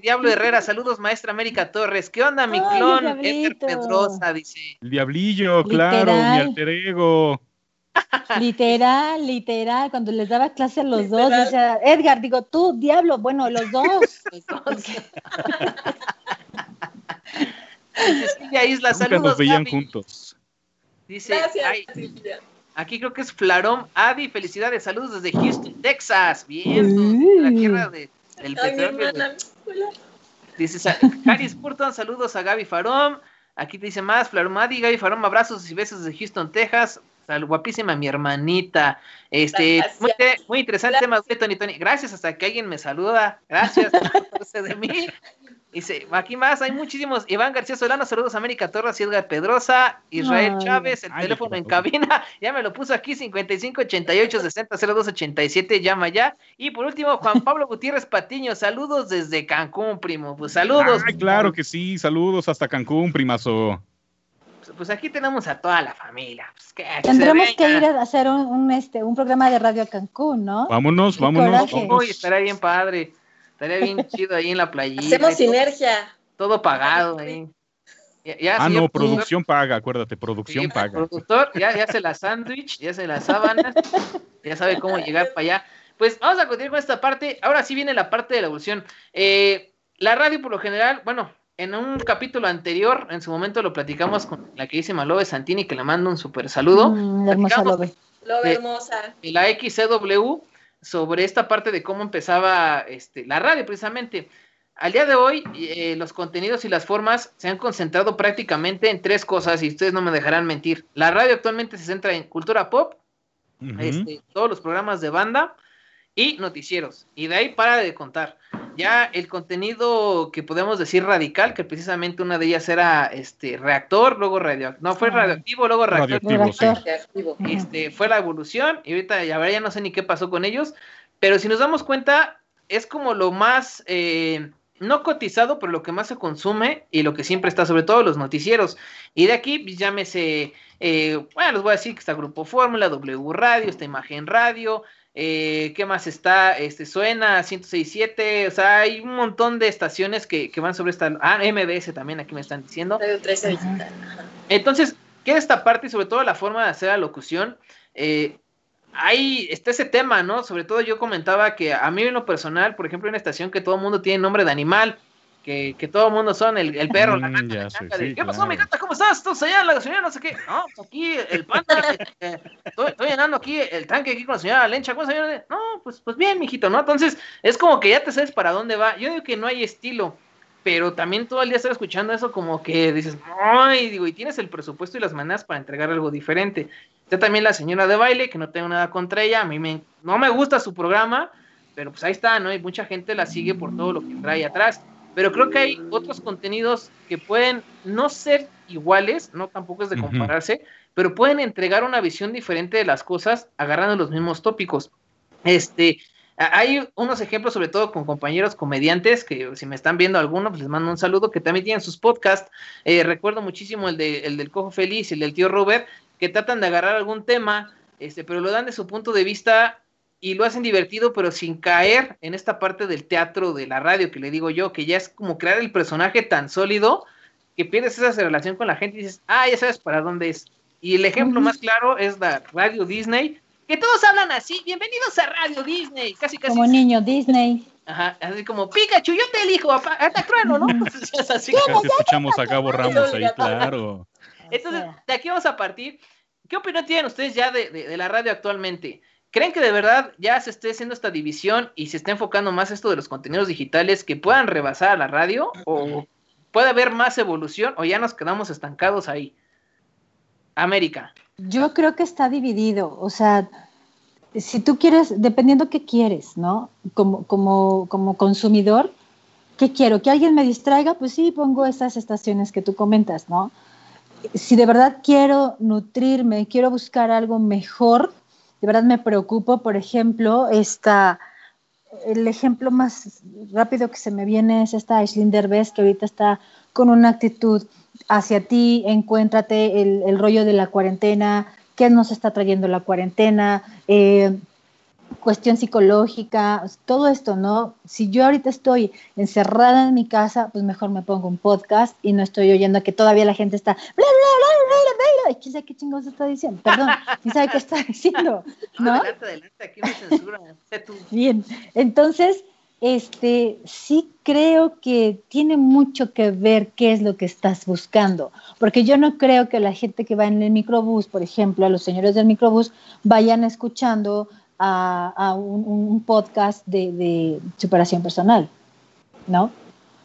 S1: Diablo Herrera, saludos, maestra América Torres. ¿Qué onda, mi clon? Edgar Pedrosa, dice.
S2: El diablillo, claro, mi alter ego.
S3: Literal, literal, cuando les daba clase a los dos, decía, Edgar, digo, tú, diablo, bueno, los dos. los dos.
S1: Silvia Isla, saludos.
S2: nos veían juntos.
S1: Dice, Gracias, aquí creo que es Flarón Adi, felicidades, saludos desde Houston, Texas. Bien, la tierra de el Dice Caris Purton, saludos a Gaby Farón. Aquí te dice más, Flaromadi, Gaby Farón, abrazos y besos desde Houston, Texas. Salud, guapísima mi hermanita. Este, muy, muy, interesante tema Tony Tony. Gracias hasta que alguien me saluda. Gracias de mí. (laughs) Dice, aquí más, hay muchísimos. Iván García Solano, saludos América Torres, Edgar Pedrosa, Israel Chávez, el teléfono en cabina, (laughs) ya me lo puso aquí, 5588 600287, llama ya. Y por último, Juan Pablo Gutiérrez Patiño, saludos desde Cancún, primo. Pues saludos.
S2: Ay, claro que sí, saludos hasta Cancún, primazo.
S1: Pues, aquí tenemos a toda la familia. Pues, que,
S3: Tendremos que ir a hacer un, este, un programa de radio a Cancún, ¿no?
S2: Vámonos, vámonos.
S1: Uy, estará bien padre. Estaría bien (laughs) chido ahí en la playita.
S4: Hacemos sinergia.
S1: Todo, pagado ahí.
S2: ah, no, producción paga, acuérdate, producción paga.
S1: Productor ya, ya hace la sándwich, ya hace la sábana, (laughs) ya sabe cómo llegar para allá. Pues vamos a continuar con esta parte. Ahora sí viene la parte de la evolución. Eh, la radio, por lo general, bueno, en un capítulo anterior, en su momento lo platicamos con la que dice Malobe Santini, que le mando un súper saludo.
S3: Mm, hermosa
S4: Lobe. Lobe hermosa.
S1: la XCW sobre esta parte de cómo empezaba este, la radio precisamente. Al día de hoy, eh, los contenidos y las formas se han concentrado prácticamente en tres cosas y ustedes no me dejarán mentir. La radio actualmente se centra en cultura pop, este, todos los programas de banda y noticieros. Y de ahí para de contar. Ya el contenido que podemos decir radical, que precisamente una de ellas era este reactor, luego radioactivo, no fue radioactivo, luego reactor, Este, fue la evolución y ahorita ya, ya no sé ni qué pasó con ellos, pero si nos damos cuenta es como lo más eh, no cotizado, pero lo que más se consume y lo que siempre está, sobre todo los noticieros. Y de aquí, pues, llámese, eh, bueno, les voy a decir que está Grupo Fórmula, W Radio, está Imagen Radio, eh, ¿Qué más está? Este suena 1067, o sea, hay un montón de estaciones que, van sobre esta. Ah, MBS también, aquí me están diciendo. Entonces, ¿qué es esta parte y sobre todo la forma de hacer la locución? Eh, ahí está ese tema, ¿no? Sobre todo yo comentaba que a mí en lo personal, por ejemplo, en una estación que todo el mundo tiene nombre de animal, que, que todo el mundo son el, el perro, la mm, gata, ¿qué pasó, mi gata? ¿Cómo estás? ¿Estás allá en la gasolina? No sé qué. No, pues aquí el panda, (laughs) eh, estoy, estoy, llenando aquí el tanque aquí con la señora Lencha. ¿Cómo señora? No, pues, pues bien, mijito, ¿no? Entonces, es como que ya te sabes para dónde va. Yo digo que no hay estilo, pero también todo el día estar escuchando eso como que dices, ay, digo, y tienes el presupuesto y las maneras para entregar algo diferente. Está también la señora de baile, que no tengo nada contra ella, a mí me, no me gusta su programa, pero pues ahí está, ¿no? Y mucha gente la sigue por todo lo que trae atrás. Pero creo que hay otros contenidos que pueden no ser iguales, no tampoco es de compararse, pero pueden entregar una visión diferente de las cosas agarrando los mismos tópicos. Este, hay unos ejemplos, sobre todo con compañeros comediantes, que si me están viendo alguno, pues les mando un saludo, que también tienen sus podcasts. Eh, recuerdo muchísimo el, de, el del Cojo Feliz y el del tío Robert, que tratan de agarrar algún tema, este, pero lo dan de su punto de vista y lo hacen divertido, pero sin caer en esta parte del teatro de la radio que le digo yo, que ya es como crear el personaje tan sólido que pierdes esa relación con la gente y dices, ah, ya sabes para dónde es. Y el ejemplo más claro es la radio Disney, que todos hablan así, bienvenidos a Radio Disney, casi casi.
S3: Como niño Disney.
S1: Ajá, así como, Pikachu, yo te elijo, hasta trueno, ¿no? (laughs) (laughs)
S2: es así. como, escuchamos acá, borramos ahí, claro.
S1: Entonces, de aquí vamos a partir. ¿Qué opinión tienen ustedes ya de, de la radio actualmente? ¿Creen que de verdad ya se esté haciendo esta división y se esté enfocando más esto de los contenidos digitales que puedan rebasar a la radio? ¿O puede haber más evolución o ya nos quedamos estancados ahí? América.
S3: Yo creo que está dividido, o sea, si tú quieres, dependiendo qué quieres, ¿no? Como, como, como consumidor, ¿qué quiero? ¿Que alguien me distraiga? Pues sí, pongo esas estaciones que tú comentas, ¿no? Si de verdad quiero nutrirme, quiero buscar algo mejor, de verdad me preocupo, por ejemplo, esta, el ejemplo más rápido que se me viene es esta Aislinn Derbez, que ahorita está con una actitud hacia ti, encuéntrate el, el rollo de la cuarentena, qué nos está trayendo la cuarentena, eh, cuestión psicológica, todo esto, ¿no? Si yo ahorita estoy encerrada en mi casa, pues mejor me pongo un podcast y no estoy oyendo que todavía la gente está bla, bla, bla, bla, bla, ¿Quién sabe qué chingados está diciendo? Perdón, ¿quién sabe qué está diciendo? (laughs) ¿no?
S1: adelante, adelante, aquí no censura.
S3: Bien, entonces, este, sí creo que tiene mucho que ver qué es lo que estás buscando, porque yo no creo que la gente que va en el microbús, por ejemplo, a los señores del microbús, vayan escuchando a, un, podcast de, de, superación personal, ¿no?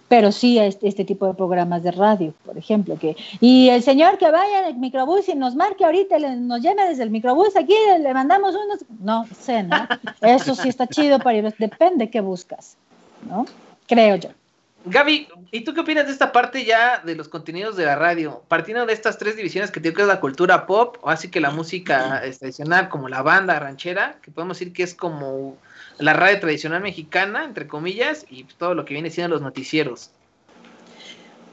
S3: Pero sí a este, este, tipo de programas de radio, por ejemplo, que y el señor que vaya en el microbús y nos marque ahorita, nos llena desde el microbús, aquí le mandamos unos, no sé, ¿no? Eso sí está chido para ir, depende qué buscas, ¿no? Creo yo.
S1: Gaby, ¿y tú qué opinas de esta parte ya de los contenidos de la radio? Partiendo de estas tres divisiones que tiene que es la cultura pop, o así que la música (clears throat) tradicional, como la banda ranchera, que podemos decir que es como la radio tradicional mexicana, entre comillas, y todo lo que viene siendo los noticieros.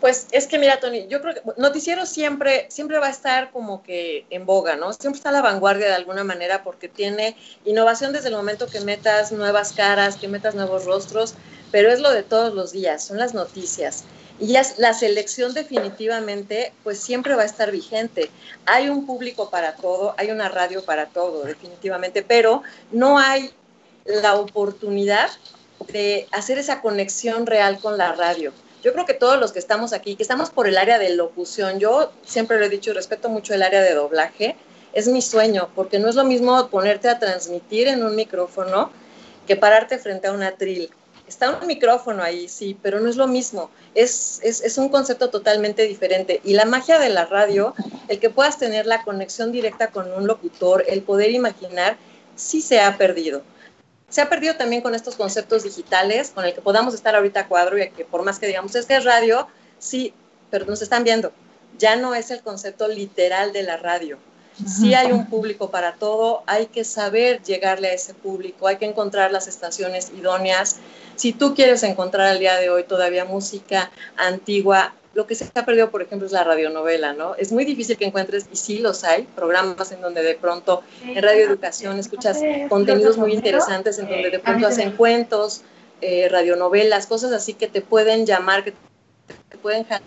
S4: Pues es que mira, Tony, yo creo que noticiero siempre, siempre va a estar como que en boga, ¿no? Siempre está a la vanguardia de alguna manera porque tiene innovación desde el momento que metas nuevas caras, que metas nuevos rostros pero es lo de todos los días, son las noticias. Y ya la selección definitivamente, pues siempre va a estar vigente. Hay un público para todo, hay una radio para todo, definitivamente, pero no hay la oportunidad de hacer esa conexión real con la radio. Yo creo que todos los que estamos aquí, que estamos por el área de locución, yo siempre lo he dicho y respeto mucho el área de doblaje, es mi sueño, porque no es lo mismo ponerte a transmitir en un micrófono que pararte frente a una tril Está un micrófono ahí, sí, pero no es lo mismo. Es, es, es, un concepto totalmente diferente. Y la magia de la radio, el que puedas tener la conexión directa con un locutor, el poder imaginar, sí se ha perdido. Se ha perdido también con estos conceptos digitales, con el que podamos estar ahorita a cuadro y que por más que digamos, es que es radio, sí, pero nos están viendo. Ya no es el concepto literal de la radio. Sí hay un público para todo, hay que saber llegarle a ese público, hay que encontrar las estaciones idóneas. Si tú quieres encontrar al día de hoy todavía música antigua, lo que se ha perdido, por ejemplo, es la radionovela, ¿no? Es muy difícil que encuentres, y sí los hay, programas en donde de pronto en Radio Educación escuchas contenidos muy interesantes, en donde de pronto hacen cuentos, eh, radionovelas, cosas así que te pueden llamar, que te pueden jalar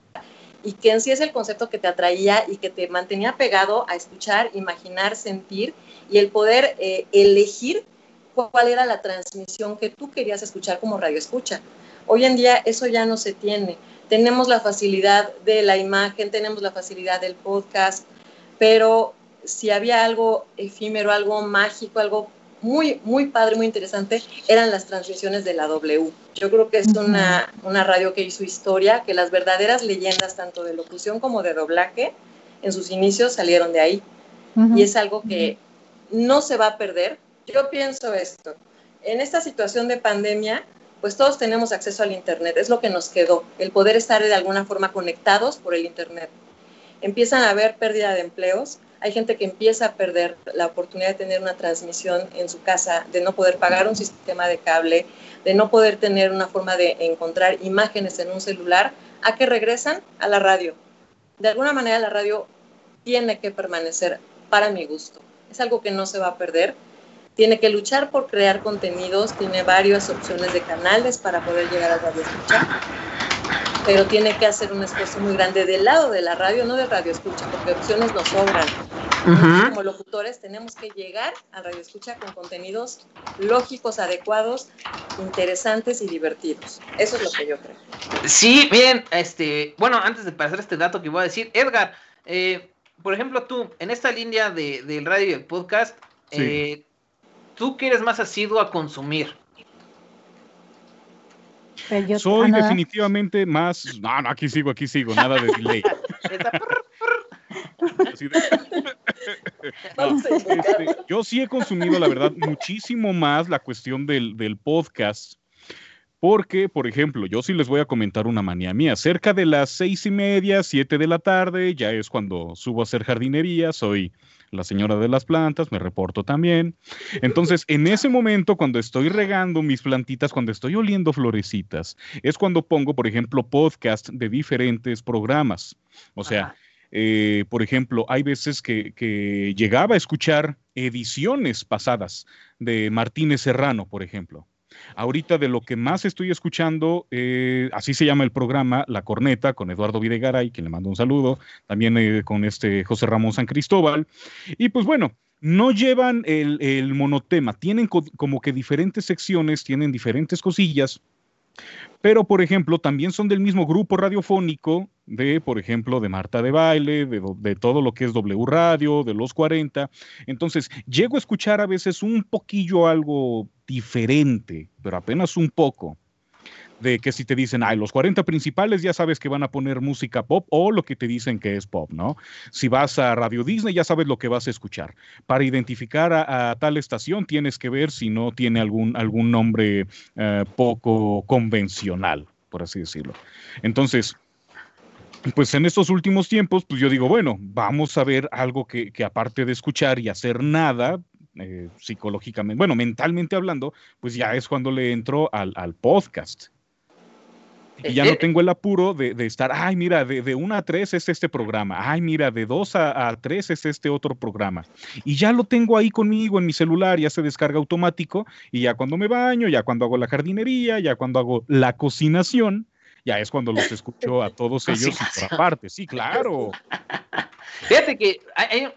S4: y que en sí es el concepto que te atraía y que te mantenía pegado a escuchar, imaginar, sentir y el poder eh, elegir cuál era la transmisión que tú querías escuchar como radio escucha. Hoy en día eso ya no se tiene. Tenemos la facilidad de la imagen, tenemos la facilidad del podcast, pero si había algo efímero, algo mágico, algo muy, muy padre, muy interesante, eran las transmisiones de la W. Yo creo que es una, una radio que hizo historia, que las verdaderas leyendas, tanto de locución como de doblaje, en sus inicios salieron de ahí. Y es algo que no se va a perder. Yo pienso esto, en esta situación de pandemia, pues todos tenemos acceso al Internet, es lo que nos quedó, el poder estar de alguna forma conectados por el Internet. Empiezan a haber pérdida de empleos, hay gente que empieza a perder la oportunidad de tener una transmisión en su casa, de no poder pagar un sistema de cable, de no poder tener una forma de encontrar imágenes en un celular, a que regresan a la radio. De alguna manera la radio tiene que permanecer para mi gusto. Es algo que no se va a perder. Tiene que luchar por crear contenidos, tiene varias opciones de canales para poder llegar a radio escucha pero tiene que hacer un esfuerzo muy grande del lado de la radio, no de radio escucha, porque opciones nos sobran. Como locutores tenemos que llegar a radio escucha con contenidos lógicos, adecuados, interesantes y divertidos. Eso es lo que yo creo.
S1: Sí, bien, este, bueno, antes de pasar este dato que voy a decir, Edgar, eh, por ejemplo, tú, en esta línea de, del radio y el podcast, eh, ¿tú quieres más asiduo a consumir?
S2: Soy definitivamente más. No, no, aquí sigo, aquí sigo, nada de delay. (laughs) Este, yo sí he consumido, la verdad, muchísimo más la cuestión del, del podcast porque, por ejemplo, yo sí les voy a comentar una manía mía. Cerca de las seis y media, siete de la tarde, ya es cuando subo a hacer jardinería, soy la señora de las plantas, me reporto también. Entonces, en ese momento, cuando estoy regando mis plantitas, cuando estoy oliendo florecitas, es cuando pongo, por ejemplo, podcast de diferentes programas. O sea, eh, por ejemplo, hay veces que, que llegaba a escuchar ediciones pasadas de Martínez Serrano, por ejemplo. Ahorita de lo que más estoy escuchando, eh, así se llama el programa, La Corneta, con Eduardo Videgaray, quien le mando un saludo, también eh, con este José Ramón San Cristóbal. Y pues bueno, no llevan el, monotema, tienen como que diferentes secciones, tienen diferentes cosillas, pero por ejemplo, también son del mismo grupo radiofónico de, por ejemplo, de Marta de Baile, de, de, todo lo que es W Radio, de los 40. Entonces, llego a escuchar a veces un poquillo algo diferente, pero apenas un poco, de que si te dicen, ay, los 40 principales ya sabes que van a poner música pop o lo que te dicen que es pop, ¿no? Si vas a Radio Disney ya sabes lo que vas a escuchar. Para identificar a, tal estación tienes que ver si no tiene algún, algún nombre eh, poco convencional, por así decirlo. Entonces, pues en estos últimos tiempos, pues yo digo, bueno, vamos a ver algo que, que aparte de escuchar y hacer nada, eh, psicológicamente, bueno, mentalmente hablando, pues ya es cuando le entro al, podcast. Y ya no eh, tengo el apuro de, estar, ay, mira, de, de 1 a 3 es este programa, ay, mira, de 2 a, a 3 es este otro programa. Y ya lo tengo ahí conmigo en mi celular, ya se descarga automático, y ya cuando me baño, ya cuando hago la jardinería, ya cuando hago la cocinación, ya es cuando los escucho a todos (laughs) ellos y por aparte. Sí, claro. (laughs)
S1: Fíjate que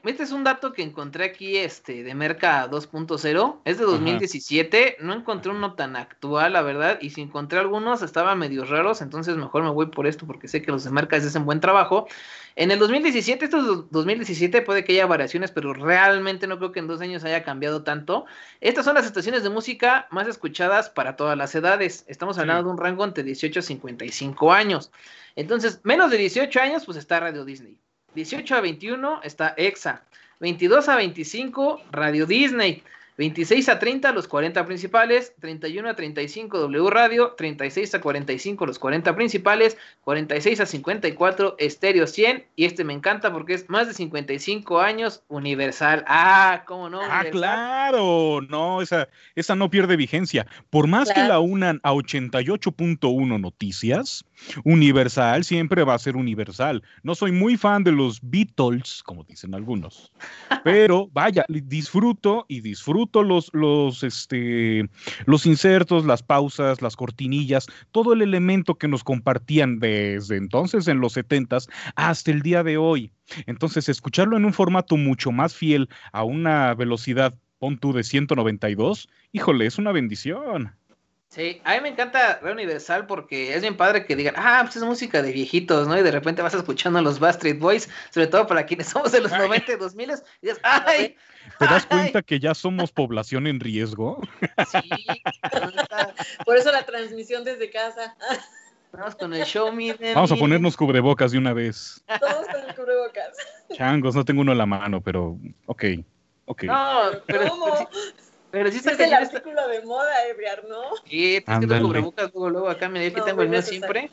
S1: este es un dato que encontré aquí este de Merca 2.0, es de 2017, no encontré uno tan actual, la verdad, y si encontré algunos estaban medio raros, entonces mejor me voy por esto porque sé que los de Merca hacen buen trabajo. En el 2017, esto es 2017, puede que haya variaciones, pero realmente no creo que en dos años haya cambiado tanto. Estas son las estaciones de música más escuchadas para todas las edades. Estamos hablando de un rango entre 18 a 55 años. Entonces, menos de 18 años, pues está Radio Disney. 18 a 21 está EXA. 22 a 25, Radio Disney. 26 a 30 los 40 principales, 31 a 35 W Radio, 36 a 45 los 40 principales, 46 a 54 Estéreo 100 y este me encanta porque es más de 55 años Universal. Ah, ¿cómo no?
S2: Ah, claro, no, esa, esa no pierde vigencia. Por más que la unan a 88.1 noticias, Universal siempre va a ser Universal. No soy muy fan de los Beatles, como dicen algunos, (laughs) pero vaya, disfruto y disfruto los, los, este, los insertos, las pausas, las cortinillas, todo el elemento que nos compartían desde entonces en los 70 hasta el día de hoy. Entonces, escucharlo en un formato mucho más fiel a una velocidad, pon tú, de 192, híjole, es una bendición.
S1: Sí, a mí me encanta Red Universal porque es bien padre que digan, ah, pues es música de viejitos, ¿no? Y de repente vas escuchando a los Bastard Boys, sobre todo para quienes somos de los 90 y 2000, y dices, ¡ay!
S2: ¿Te das cuenta que ya somos población en riesgo? Sí. (laughs)
S4: Por eso la transmisión desde casa.
S1: Vamos con el show me.
S2: Vamos a ponernos cubrebocas de una vez.
S4: Todos con el cubrebocas.
S2: Changos, no tengo uno en la mano, pero ok. ok.
S4: No, pero. ¿Cómo? (laughs) Pero sí está es el artículo de moda, Ebriar, ¿no?
S1: Sí, tienes que cubrebocas luego, luego acá, mira, aquí tengo el mío siempre.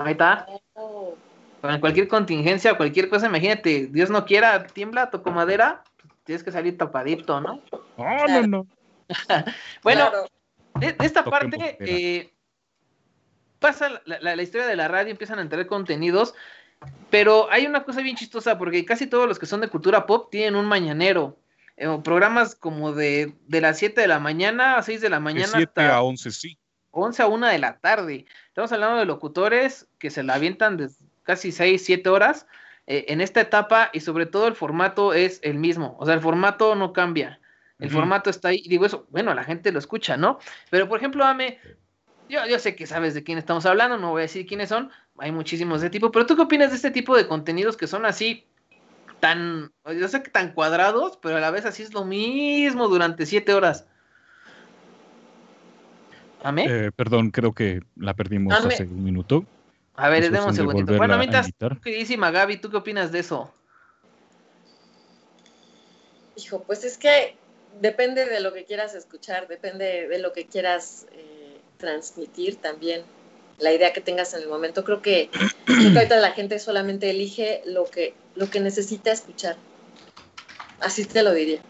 S1: Ahí está. Para cualquier contingencia, cualquier cosa, imagínate, Dios no quiera, tiembla, toco madera, tienes que salir tapadito, ¿no?
S2: No, no, no. (laughs)
S1: bueno, de, esta parte eh, pasa la, la, historia de la radio, empiezan a entrar contenidos, pero hay una cosa bien chistosa, porque casi todos los que son de cultura pop tienen un mañanero. Eh, programas como de, de las 7 de la mañana a 6 de la mañana. De
S2: 7 a 11, sí.
S1: 11 a 1 de la tarde. Estamos hablando de locutores que se la avientan de casi 6, 7 horas eh, en esta etapa y sobre todo el formato es el mismo. O sea, el formato no cambia. El formato está ahí. Digo eso, bueno, la gente lo escucha, ¿no? Pero por ejemplo, Ame, yo, yo sé que sabes de quién estamos hablando, no voy a decir quiénes son. Hay muchísimos de tipo, pero ¿tú qué opinas de este tipo de contenidos que son así tan, yo sé que tan cuadrados, pero a la vez así es lo mismo durante siete horas.
S2: ¿Amé? Eh, perdón, creo que la perdimos hace un minuto.
S1: A ver, demos un segundito. Bueno, mientras, queridísima Gaby, ¿tú qué opinas de eso?
S4: Hijo, pues es que depende de lo que quieras escuchar, depende de lo que quieras eh, transmitir también, la idea que tengas en el momento. Creo que, creo que ahorita la gente solamente elige lo que, lo que necesita escuchar. Así te lo diría.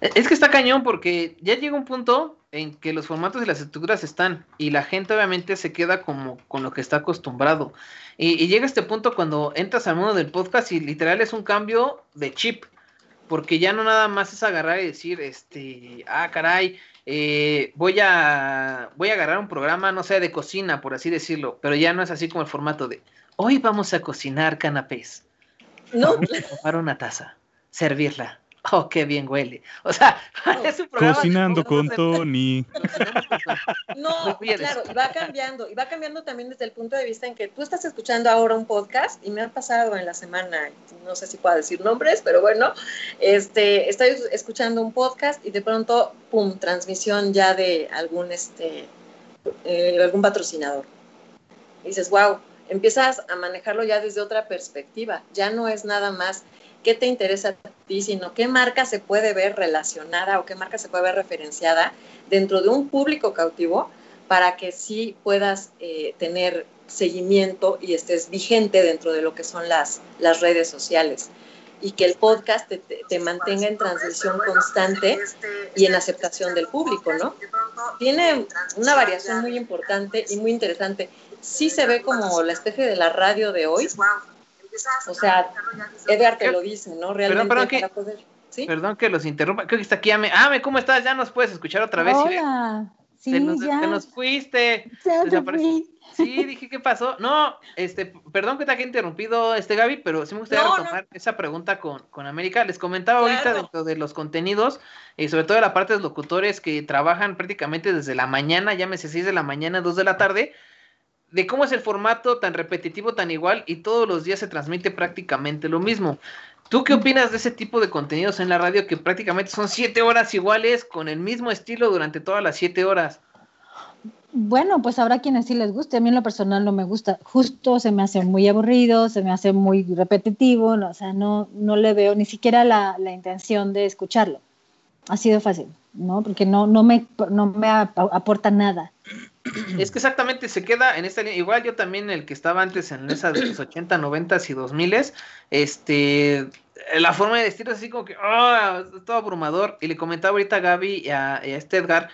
S1: E, Es que está cañón porque ya llega un punto en que los formatos y las estructuras están y la gente obviamente se queda como con lo que está acostumbrado. Y, llega este punto cuando entras al mundo del podcast y literal es un cambio de chip, porque ya no nada más es agarrar y decir, este, ah, caray, eh, voy a voy a agarrar un programa, no sé, de cocina, por así decirlo, pero ya no es así como el formato de, hoy vamos a cocinar canapés.
S4: No,
S1: tomar una taza, servirla. Oh, qué bien huele. O sea, (laughs) es un programa.
S2: Cocinando
S1: ¿cómo
S2: con Tony.
S4: No, claro, y va cambiando, y va cambiando también desde el punto de vista en que tú estás escuchando ahora un podcast y me ha pasado en la semana, no sé si puedo decir nombres, pero bueno, este, estoy escuchando un podcast y de pronto, pum, transmisión ya de algún, este, eh, algún patrocinador. Y dices, wow, empiezas a manejarlo ya desde otra perspectiva, ya no es nada más qué te interesa a ti, sino qué marca se puede ver relacionada o qué marca se puede ver referenciada dentro de un público cautivo para que sí puedas eh, tener seguimiento y estés vigente dentro de lo que son las, las redes sociales y que el podcast te, te- te mantenga en transmisión constante y en aceptación del público, ¿no? Tiene una variación muy importante y muy interesante. Sí se ve como la especie de la radio de hoy. O sea, Edgar te lo dice, ¿no? Realmente
S1: perdón, ¿qué?
S4: para poder... ¿Sí?
S1: Perdón que los interrumpa. Creo que está aquí Ame. Ame, ¿cómo estás? Ya nos puedes escuchar otra vez. Sí,
S3: Hola. Sí,
S1: te, nos,
S3: ya.
S1: te nos fuiste.
S3: ya te
S1: desaparece-
S3: fui.
S1: Sí, dije, ¿qué pasó? No, este, perdón que te haya interrumpido, este Gaby, pero sí me gustaría
S4: No,
S1: retomar esa pregunta con, con América. Les comentaba ahorita
S4: Claro.
S1: dentro de los contenidos, y sobre todo de la parte de los locutores que trabajan prácticamente desde la mañana, llámese 6 de la mañana, 2 de la tarde, de cómo es el formato tan repetitivo, tan igual, y todos los días se transmite prácticamente lo mismo. ¿Tú qué opinas de ese tipo de contenidos en la radio que prácticamente son siete horas iguales con el mismo estilo durante todas las siete horas?
S3: Bueno, pues habrá quienes sí les guste. A mí en lo personal no me gusta. Justo se me hace muy aburrido, se me hace muy repetitivo. no, o sea, no, no le veo ni siquiera la, la intención de escucharlo. Ha sido fácil, ¿no? Porque no, no, me, no me ap- aporta nada.
S1: Es que exactamente se queda en esta línea. Igual yo también, el que estaba antes en esa de los 80, 90 y 2000, este, la forma de vestir es así como que, es todo abrumador. Y le comentaba ahorita a Gaby y a, a este Edgar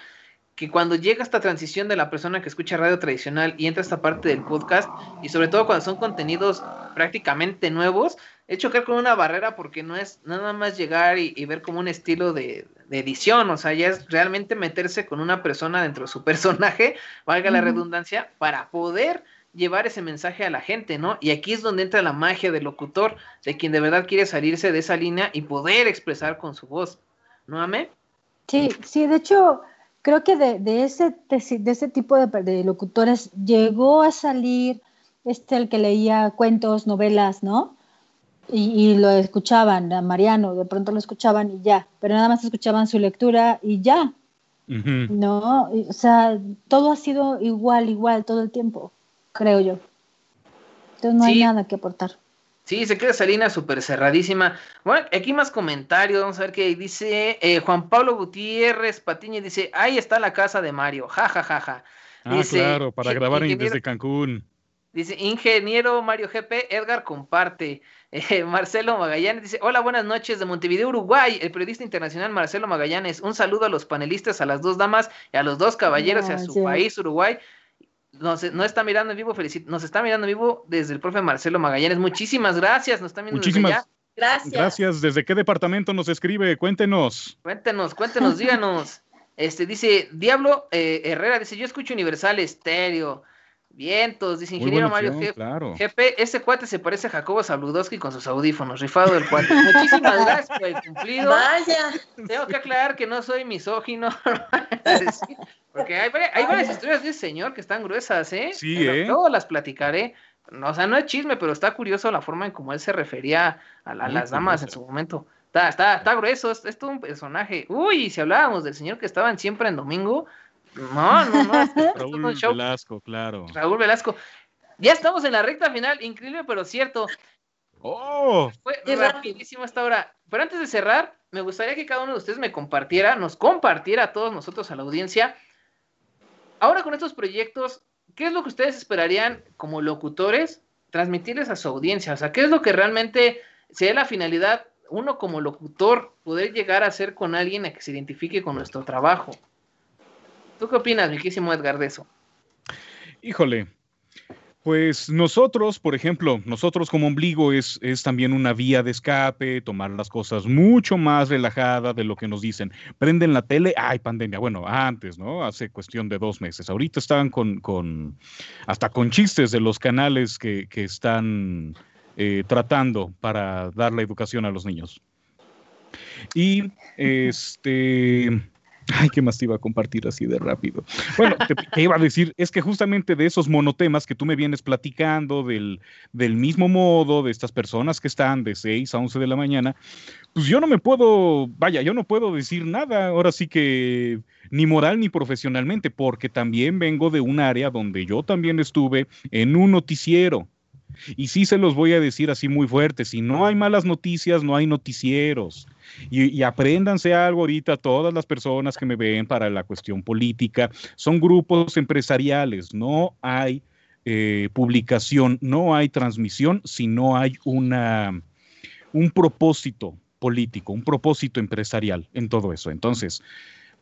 S1: que cuando llega esta transición de la persona que escucha radio tradicional y entra esta parte del podcast, y sobre todo cuando son contenidos prácticamente nuevos, es chocar con una barrera porque no es nada más llegar y, y ver como un estilo de, de edición, o sea, ya es realmente meterse con una persona dentro de su (laughs) personaje, valga la redundancia, para poder llevar ese mensaje a la gente, ¿no? Y aquí es donde entra la magia del locutor, de quien de verdad quiere salirse de esa línea y poder expresar con su voz, ¿no, Ame?
S3: Sí, sí, de hecho, creo que de, de ese, de, ese- de ese tipo de, de locutores llegó a salir este el que leía cuentos, novelas, ¿no? Y, y lo escuchaban, a Mariano, de pronto lo escuchaban y ya, pero nada más escuchaban su lectura y ya. ¿no? O sea, todo ha sido igual, igual, todo el tiempo, creo yo. Entonces no hay nada que aportar.
S1: Sí, se queda esa línea súper cerradísima. Bueno, aquí más comentarios, vamos a ver qué dice eh, Juan Pablo Gutiérrez Patiño, dice, ahí está la casa de Mario, ja, ja, ja, ja.
S2: Ah,
S1: Dice,
S2: claro, para
S1: "Inge-
S2: grabar desde Cancún.
S1: Dice, ingeniero Mario GP, Edgar comparte. Eh, Marcelo Magallanes dice, hola, buenas noches de Montevideo, Uruguay. El periodista internacional Marcelo Magallanes. Un saludo a los panelistas, a las dos damas y a los dos caballeros y a su país, Uruguay. Nos, no está mirando en vivo, felicit nos está mirando en vivo desde el profe Marcelo Magallanes. Muchísimas gracias, nos está viendo desde
S2: Muchísimas
S1: allá.
S4: Gracias.
S2: gracias. ¿Desde qué departamento nos escribe? Cuéntenos.
S1: Cuéntenos, cuéntenos, díganos. Este dice Diablo eh, Herrera, dice, yo escucho Universal Estéreo. Vientos, dice ingeniero Mario
S2: opción,
S1: G.
S2: claro.
S1: GP, ese cuate se parece a Jacobo Zabludowski con sus audífonos, rifado del cuate. (laughs) Muchísimas gracias por el cumplido.
S4: Vaya.
S1: Tengo que aclarar que no soy misógino, (laughs) porque hay, vari- hay varias historias de ese señor que están gruesas, ¿eh?
S2: Sí,
S1: Pero
S2: ¿eh?
S1: Luego las platicaré. No, o sea, no es chisme, pero está curioso la forma en cómo él se refería a, la- a
S2: Muy
S1: las damas en su momento. Está, está, está grueso, es, es todo un personaje. Uy, si hablábamos del señor que estaba en siempre en domingo. No, no, no.
S2: Raúl. Velasco, claro.
S1: Raúl Velasco. Ya estamos en la recta final, increíble pero cierto.
S2: Oh.
S1: Fue rapidísimo esta hora. Pero antes de cerrar, me gustaría que cada uno de ustedes me compartiera, nos compartiera a todos nosotros, a la audiencia. Ahora con estos proyectos, ¿qué es lo que ustedes esperarían como locutores transmitirles a su audiencia? O sea, ¿qué es lo que realmente sería la finalidad, uno como locutor, poder llegar a ser con alguien a que se identifique con nuestro trabajo? ¿Tú qué opinas, riquísimo Edgar, de eso?
S2: Híjole, pues nosotros, por ejemplo, nosotros como ombligo es, es también una vía de escape, tomar las cosas mucho más relajadas de lo que nos dicen. Prenden la tele, ay, pandemia. Bueno, antes, ¿no? Hace cuestión de dos meses. Ahorita estaban con, con hasta con chistes de los canales que, que están eh, tratando para dar la educación a los niños. Y (laughs) este Ay, ¿qué más te iba a compartir así de rápido? Bueno, te, iba a decir, es que justamente de esos monotemas que tú me vienes platicando, del, del mismo modo, de estas personas que están de 6 a 11 de la mañana, pues yo no me puedo, vaya, yo no puedo decir nada, ahora sí que ni moral ni profesionalmente, porque también vengo de un área donde yo también estuve en un noticiero. Y sí se los voy a decir así muy fuerte, si no hay malas noticias, no hay noticieros. Y, y, apréndanse algo ahorita, todas las personas que me ven para la cuestión política, son grupos empresariales, no hay eh, publicación, no hay transmisión si no hay una, un propósito político, un propósito empresarial en todo eso. Entonces,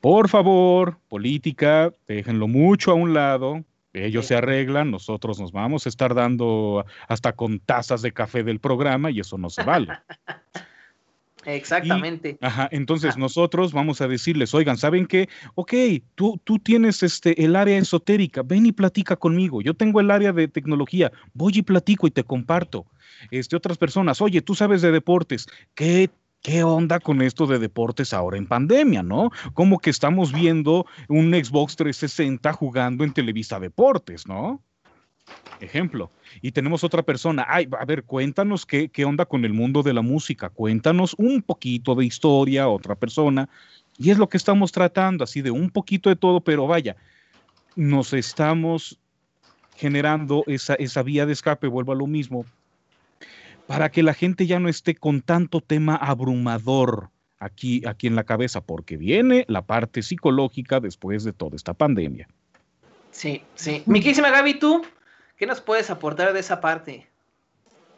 S2: por favor, política, déjenlo mucho a un lado, ellos se arreglan, nosotros nos vamos a estar dando hasta con tazas de café del programa y eso no se vale. (laughs)
S1: Exactamente.
S2: ajá, entonces nosotros vamos a decirles, oigan, ¿saben qué? Ok, tú, tú tienes este, el área esotérica, ven y platica conmigo. Yo tengo el área de tecnología, voy y platico y te comparto. Este, otras personas, oye, tú sabes de deportes, ¿qué ¿qué onda con esto de deportes ahora en pandemia, no? Como que estamos viendo un Xbox 360 jugando en Televisa Deportes, ¿no? Ejemplo. Y tenemos otra persona, ay, a ver, cuéntanos qué, qué onda con el mundo de la música, cuéntanos un poquito de historia, otra persona. Y es lo que estamos tratando, así de un poquito de todo, pero vaya, nos estamos generando esa, esa vía de escape, vuelvo a lo mismo, para que la gente ya no esté con tanto tema abrumador aquí, aquí en la cabeza, porque viene la parte psicológica después de toda esta pandemia.
S1: Sí, sí. Miquísima Gaby, ¿tú qué nos puedes aportar de esa parte?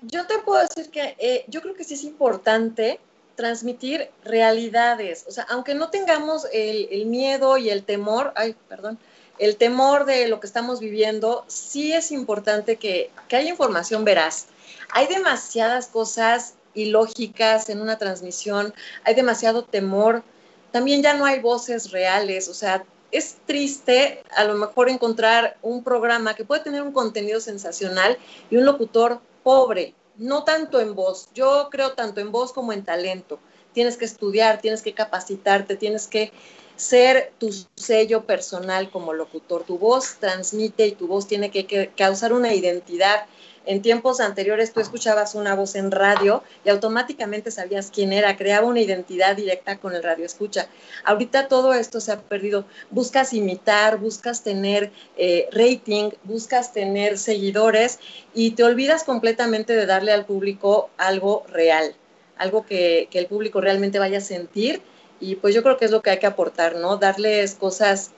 S4: Yo te puedo decir que eh, yo creo que sí es importante transmitir realidades, o sea, aunque no tengamos el, miedo y el temor, ay, perdón, el temor de lo que estamos viviendo, sí es importante que, que haya información veraz. Hay demasiadas cosas ilógicas en una transmisión, hay demasiado temor, también ya no hay voces reales, o sea, es triste a lo mejor encontrar un programa que puede tener un contenido sensacional y un locutor pobre, no tanto en voz, yo creo tanto en voz como en talento. Tienes que estudiar, tienes que capacitarte, tienes que ser tu sello personal como locutor. Tu voz transmite y tu voz tiene que, causar una identidad en tiempos anteriores tú escuchabas una voz en radio y automáticamente sabías quién era, creaba una identidad directa con el radio escucha. Ahorita todo esto se ha perdido. Buscas imitar, buscas tener eh, rating, buscas tener seguidores y te olvidas completamente de darle al público algo real, algo que, que el público realmente vaya a sentir. Y pues yo creo que es lo que hay que aportar, ¿no? Darles cosas,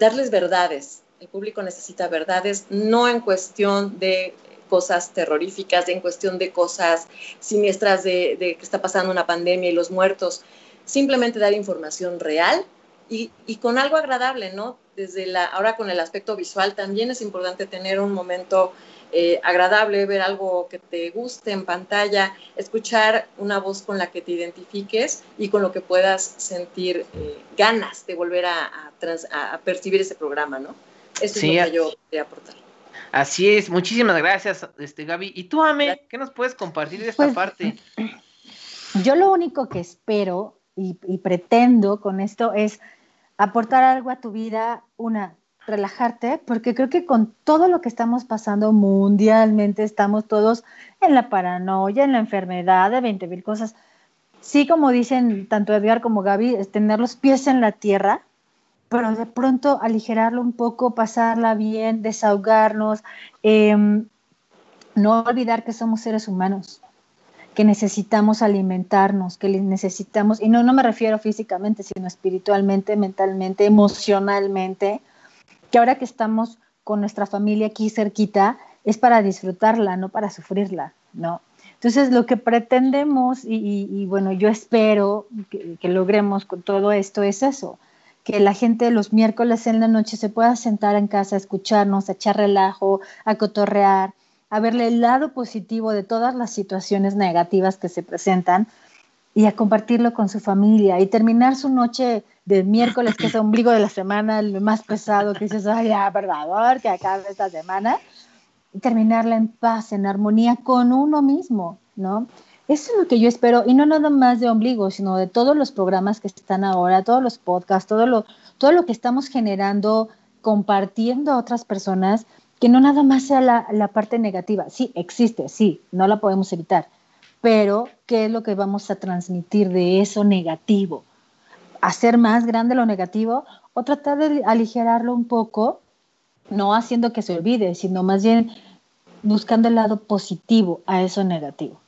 S4: darles verdades. El público necesita verdades, no en cuestión de cosas terroríficas, en cuestión de cosas siniestras de, que está pasando una pandemia y los muertos. Simplemente dar información real y, con algo agradable, ¿no? Desde la, ahora con el aspecto visual también es importante tener un momento eh, agradable, ver algo que te guste en pantalla, escuchar una voz con la que te identifiques y con lo que puedas sentir eh, ganas de volver a, a, percibir ese programa, ¿no? Eso es lo que yo quería aportar.
S1: Así es, muchísimas gracias, este Gaby. ¿Y tú, Ame, qué nos puedes compartir de esta pues, parte? (clears throat)
S3: Yo lo único que espero y, pretendo con esto es aportar algo a tu vida, una, relajarte, porque creo que con todo lo que estamos pasando mundialmente, estamos todos en la paranoia, en la enfermedad, de 20 mil cosas. Sí, como dicen tanto Edgar como Gaby, es tener los pies en la tierra, pero de pronto aligerarlo un poco, pasarla bien, desahogarnos, em, no olvidar que somos seres humanos, que necesitamos alimentarnos, que necesitamos, y no, no me refiero físicamente, sino espiritualmente, mentalmente, emocionalmente, que ahora que estamos con nuestra familia aquí cerquita, es para disfrutarla, no para sufrirla, ¿no? Entonces, lo que pretendemos, y, bueno, yo espero que, que, logremos con todo esto, es eso, que la gente los miércoles en la noche se pueda sentar en casa a escucharnos, a echar relajo, a cotorrear, a verle el lado positivo de todas las situaciones negativas que se presentan y a compartirlo con su familia y terminar su noche de miércoles, que es el (coughs) ombligo de la semana, el más pesado, que dices, ay, ya, por que acabe esta semana, y terminarla en paz, en armonía con uno mismo, ¿no? Eso es lo que yo espero, y no nada más de ombligo, sino de todos los programas que están ahora, todos los podcasts, todo lo, todo lo que estamos generando, compartiendo a otras personas, que no nada más sea la, la parte negativa. Sí, existe, sí, no la podemos evitar, pero ¿qué es lo que vamos a transmitir de eso negativo? ¿Hacer más grande lo negativo o tratar de aligerarlo un poco, no haciendo que se olvide, sino más bien buscando el lado positivo a eso negativo?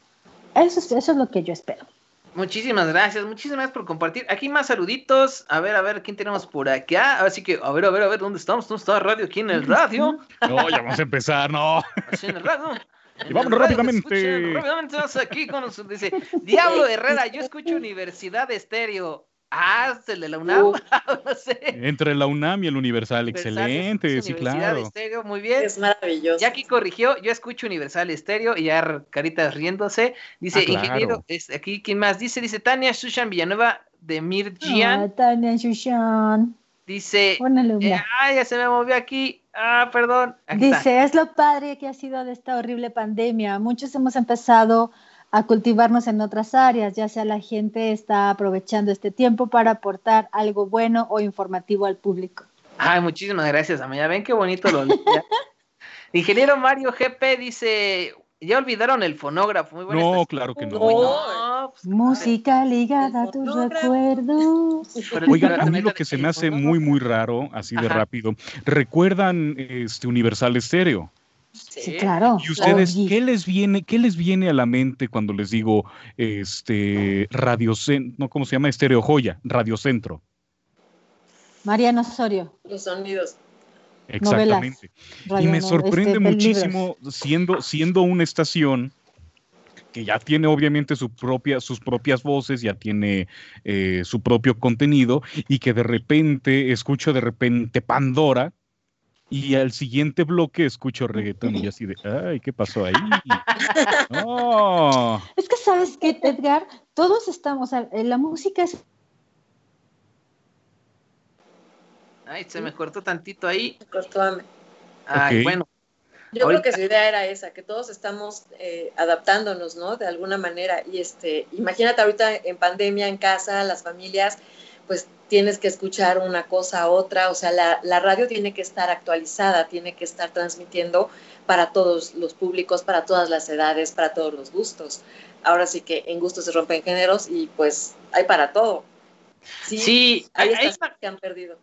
S3: Eso, eso es lo que yo espero.
S1: Muchísimas gracias, muchísimas gracias por compartir. Aquí más saluditos. A ver, a ver, ¿quién tenemos por acá? Así que, a ver, a ver, a ver, ¿dónde estamos? ¿Dónde está la radio? ¿Aquí en el radio?
S2: No, ya vamos a empezar, no.
S1: Así en el radio.
S2: Y vámonos rápidamente.
S1: rápidamente vamos aquí con nos dice Diablo Herrera, yo escucho Universidad Estéreo. Ah, el de la UNAM. (laughs) no sé.
S2: Entre la UNAM y el Universal, excelente, sí, claro.
S1: Estéreo, muy bien.
S4: Es maravilloso.
S1: Ya aquí corrigió, yo escucho Universal Estéreo y ya caritas riéndose. Dice,
S2: Ah, claro.
S1: ingeniero, es aquí, ¿quién más? Dice, dice Tania Sushan Villanueva de Mirjian.
S3: Ah, Tania Shushan.
S1: Dice, eh, ah, ya se me movió aquí. Ah, perdón. Aquí está.
S3: Dice, es lo padre que ha sido de esta horrible pandemia. Muchos hemos empezado a cultivarnos en otras áreas, ya sea la gente está aprovechando este tiempo para aportar algo bueno o informativo al público.
S1: Ay, muchísimas gracias, Amaya. Ven qué bonito lo. Ingeniero Mario GP dice, ya olvidaron el fonógrafo. Muy
S2: No,
S1: estación.
S2: claro que no.
S1: Uy, no, pues,
S3: Música ligada a tus recuerdos.
S2: Oigan,
S1: pero
S2: a mí
S1: también
S2: lo que se me hace muy, muy raro, así de
S1: Ajá.
S2: rápido, ¿recuerdan este Universal Estéreo?
S3: Sí, claro.
S2: ¿Y ustedes qué les viene, qué les viene a la mente cuando les digo este Radio Cen- no cómo se llama Estéreo Joya, Radio Centro?
S3: Mariano Osorio,
S4: Los sonidos.
S2: Exactamente. y
S3: Radio
S2: me sorprende
S3: este, Libros.
S2: muchísimo siendo siendo una estación que ya tiene obviamente su propia, sus propias voces, ya tiene eh, su propio contenido y que de repente escucho de repente Pandora y al siguiente bloque escucho reggaetón y así de, ay, ¿qué pasó ahí? (laughs) No.
S3: Es que sabes que Edgar, todos estamos, sea, la música es
S1: Ay, se me cortó tantito ahí.
S4: Cortó a mí.
S1: Ay, bueno.
S4: Yo
S1: Ahorita-
S4: creo que su idea era esa, que todos estamos eh, adaptándonos, ¿no? De alguna manera. Y este, imagínate ahorita en pandemia, en casa, las familias, pues tienes que escuchar una cosa a otra. O sea, la, la radio tiene que estar actualizada, tiene que estar transmitiendo para todos los públicos, para todas las edades, para todos los gustos. Ahora sí que en gustos se rompen géneros y pues hay para todo. Sí,
S1: Sí,
S4: hay
S1: hay, hay
S4: estas que han perdido.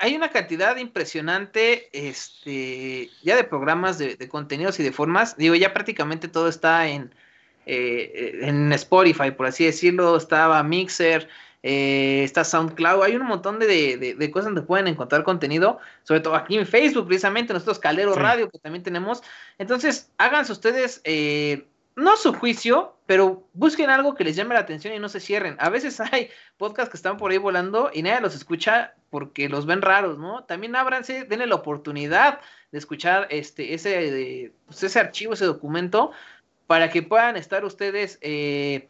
S1: hay una cantidad impresionante este, ya de programas, de, de contenidos y de formas. Digo, ya prácticamente todo está en, eh, en Spotify, por así decirlo. Estaba Mixer, eh, está SoundCloud. Hay un montón de, de- de cosas donde pueden encontrar contenido, sobre todo aquí en Facebook, precisamente, nosotros Calero
S2: Sí.
S1: Radio, que también tenemos. Entonces, háganse ustedes, eh, no su juicio, pero busquen algo que les llame la atención y no se cierren. A veces (laughs) hay podcasts que están por ahí volando y nadie los escucha porque los ven raros, ¿no? También ábranse, denle la oportunidad de escuchar este, ese, de- pues, ese archivo, ese documento, para que puedan estar ustedes eh,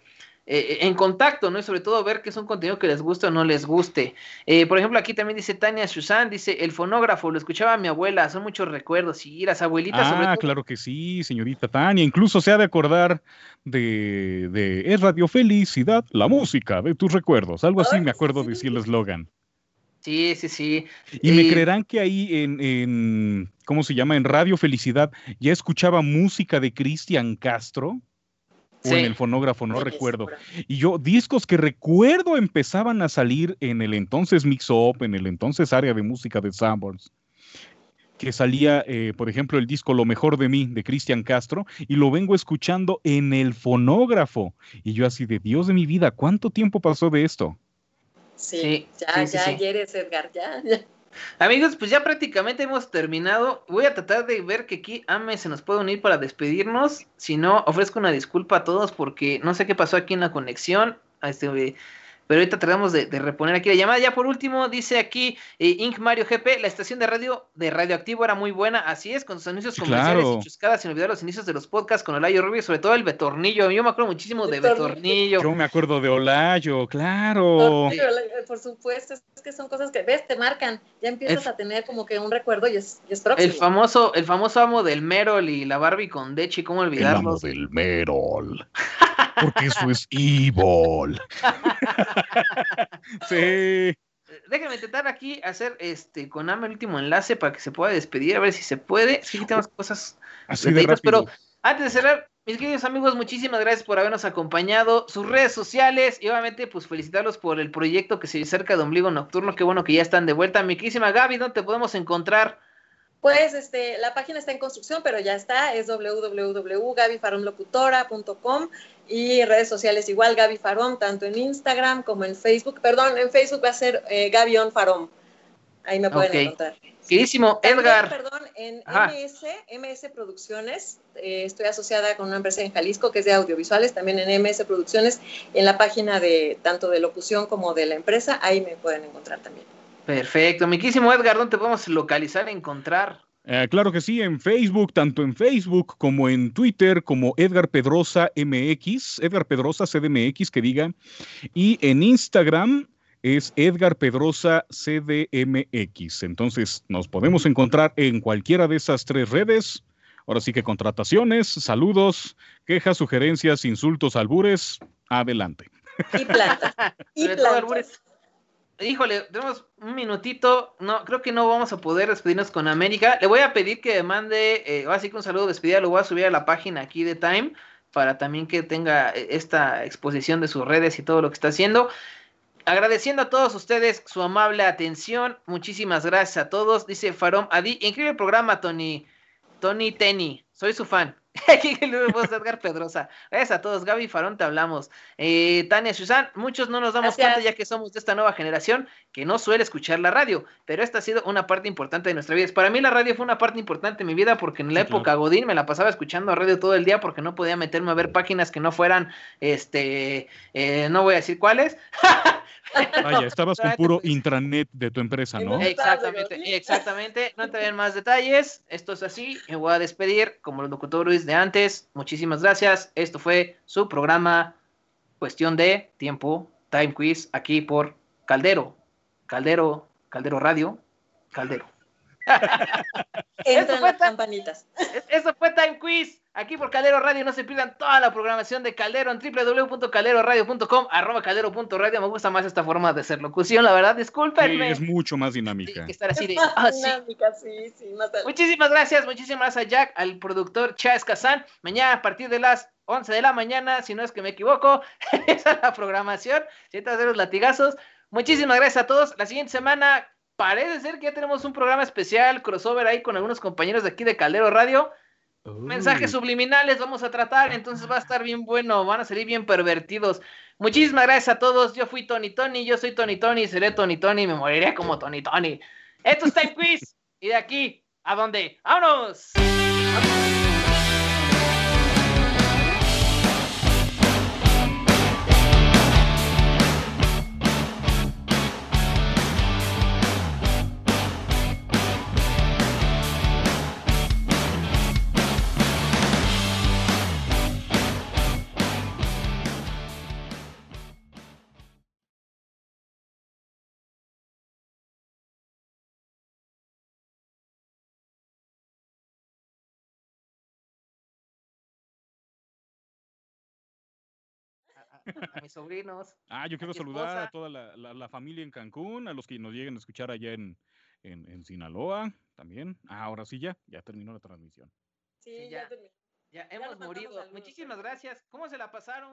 S1: eh, en contacto, ¿no? Y sobre todo ver que es un contenido que les guste o no les guste. Eh, por ejemplo, aquí también dice Tania Susan, dice, el fonógrafo, lo escuchaba mi abuela, son muchos recuerdos, y las abuelitas sobre
S2: Ah,
S1: todo.
S2: claro que sí, señorita Tania. Incluso se ha de acordar de, de Es Radio Felicidad, la música de tus recuerdos. Algo así
S4: Ay,
S2: me acuerdo
S4: sí.
S2: de decir el eslogan.
S1: Sí, sí, sí.
S2: Y me
S1: Eh,
S2: creerán que ahí en, en, ¿cómo se llama? En Radio Felicidad ya escuchaba música de Cristian Castro. O en el fonógrafo, no recuerdo. Y yo, discos que recuerdo empezaban a salir en el entonces Mix Up, en el entonces área de música de Sanborns que salía, eh, por ejemplo, el disco Lo mejor de mí de Cristian Castro y lo vengo escuchando en el fonógrafo. Y yo así de Dios de mi vida, ¿cuánto tiempo pasó de esto?
S4: Sí, ya, ya, quieres, Edgar, ya, ya.
S1: Amigos, pues ya prácticamente hemos terminado. Voy a tratar de ver que aquí Ame se nos puede unir para despedirnos. Si no, ofrezco una disculpa a todos porque no sé qué pasó aquí en la conexión. Este, pero ahorita tratamos de, reponer aquí la llamada. Ya por último, dice aquí eh, Inc. Mario GP, la estación de radio de Radioactivo era muy buena, así es, con sus anuncios comerciales y chuscadas, sin olvidar los inicios de los podcasts con Olayo Rubio, sobre todo el Betornillo. Yo me acuerdo muchísimo de Betornillo.
S2: Yo me acuerdo de Olayo, claro.
S4: por supuesto, es que son cosas que ves, te marcan, ya empiezas a tener como que un recuerdo y es, próximo.
S1: El famoso, el famoso amo del Merol y la Barbie con Dechi, ¿cómo olvidarlos?
S2: El amo del Merol. Porque eso es evil. (laughs) (laughs) sí.
S1: Déjenme intentar aquí hacer este con Ame el último enlace para que se pueda despedir, a ver si se puede. Sí, tenemos cosas
S2: Así de
S1: pero antes de cerrar, mis queridos amigos, muchísimas gracias por habernos acompañado. Sus redes sociales y obviamente pues felicitarlos por el proyecto que se acerca de Ombligo Nocturno. Qué bueno que ya están de vuelta. Mi querísima Gaby, ¿dónde te podemos encontrar?
S4: Pues este, la página está en construcción, pero ya está, es www.gabifaromlocutora.com y redes sociales igual, Gaby Farom, tanto en Instagram como en Facebook. Perdón, en Facebook va a ser eh, Gaby on Farom. Ahí me pueden encontrar.
S1: Queridísimo Edgar.
S4: Perdón, en MS, MS Producciones, eh, estoy asociada con una empresa en Jalisco que es de audiovisuales, también en MS Producciones, en la página de tanto de locución como de la empresa, ahí me pueden encontrar también.
S1: Perfecto, miquísimo Edgar, ¿dónde te podemos localizar, encontrar?
S2: Eh, claro que sí, en Facebook, tanto en Facebook como en Twitter, como Edgar Pedrosa MX, Edgar Pedrosa CDMX, que diga, y en Instagram es Edgar Pedrosa CDMX. Entonces, nos podemos encontrar en cualquiera de esas tres redes. Ahora sí que contrataciones, saludos, quejas, sugerencias, insultos, albures, adelante.
S4: Y plantas. Y (laughs) plantas
S1: híjole, tenemos un minutito. No, creo que no vamos a poder despedirnos con América. Le voy a pedir que mande, eh, así que un saludo de despedida, lo voy a subir a la página aquí de Time para también que tenga eh, esta exposición de sus redes y todo lo que está haciendo. Agradeciendo a todos ustedes su amable atención. Muchísimas gracias a todos. Dice Farom Adi. Increíble programa, Tony. Tony Tenny. Soy su fan. (laughs) Aquí Edgar Pedrosa. Gracias a todos. Gaby Farón, te hablamos. Eh, Tania Susan, muchos no nos damos cuenta ya que somos de esta nueva generación que no suele escuchar la radio, pero esta ha sido una parte importante de nuestra vida. Para mí la radio fue una parte importante de mi vida porque en la época Godín me la pasaba escuchando radio todo el día porque no podía meterme a ver páginas que no fueran, este, eh, no voy a decir cuáles. (laughs)
S2: Vaya, estabas con puro intranet de tu empresa, ¿no?
S1: Exactamente, exactamente. No te ven más detalles. Esto es así. Me voy a despedir como los locutores de antes. Muchísimas gracias. Esto fue su programa Cuestión de Tiempo, Time Quiz, aquí por Caldero. Caldero, Caldero Radio, Caldero. (laughs)
S4: Entran las campanitas.
S1: Eso fue Time Quiz. Aquí por Caldero Radio. No se pierdan toda la programación de Caldero en www.calderoradio.com, arroba caldero.radio. Me gusta más esta forma de hacer locución, la verdad. Discúlpenme.
S2: es mucho más dinámica.
S1: estar así de, ah, dinámica, sí. Sí, muchísimas gracias. Muchísimas gracias a Jack, al productor Chávez Kazan. Mañana a partir de las 11 de la mañana, si no es que me equivoco, (laughs) esa es la programación. Siento hacer los latigazos. Muchísimas gracias a todos. La siguiente semana parece ser que ya tenemos un programa especial, crossover ahí con algunos compañeros de aquí de Caldero Radio. Mensajes subliminales vamos a tratar, entonces va a estar bien bueno, van a salir bien pervertidos. Muchísimas gracias a todos. Yo fui Tony Tony, yo soy Tony Tony, seré Tony Tony, me moriré como Tony Tony. Esto es Time Quiz. Y de aquí, ¿a dónde? ¡Vámonos! (laughs) a mis sobrinos.
S2: Ah, yo quiero saludar a toda la, la, familia en Cancún, a los que nos lleguen a escuchar allá en, en, en Sinaloa también. Ah, ahora sí ya, ya terminó la transmisión.
S4: Sí, ya terminó.
S1: Ya hemos morido. Muchísimas gracias. ¿Cómo se la pasaron?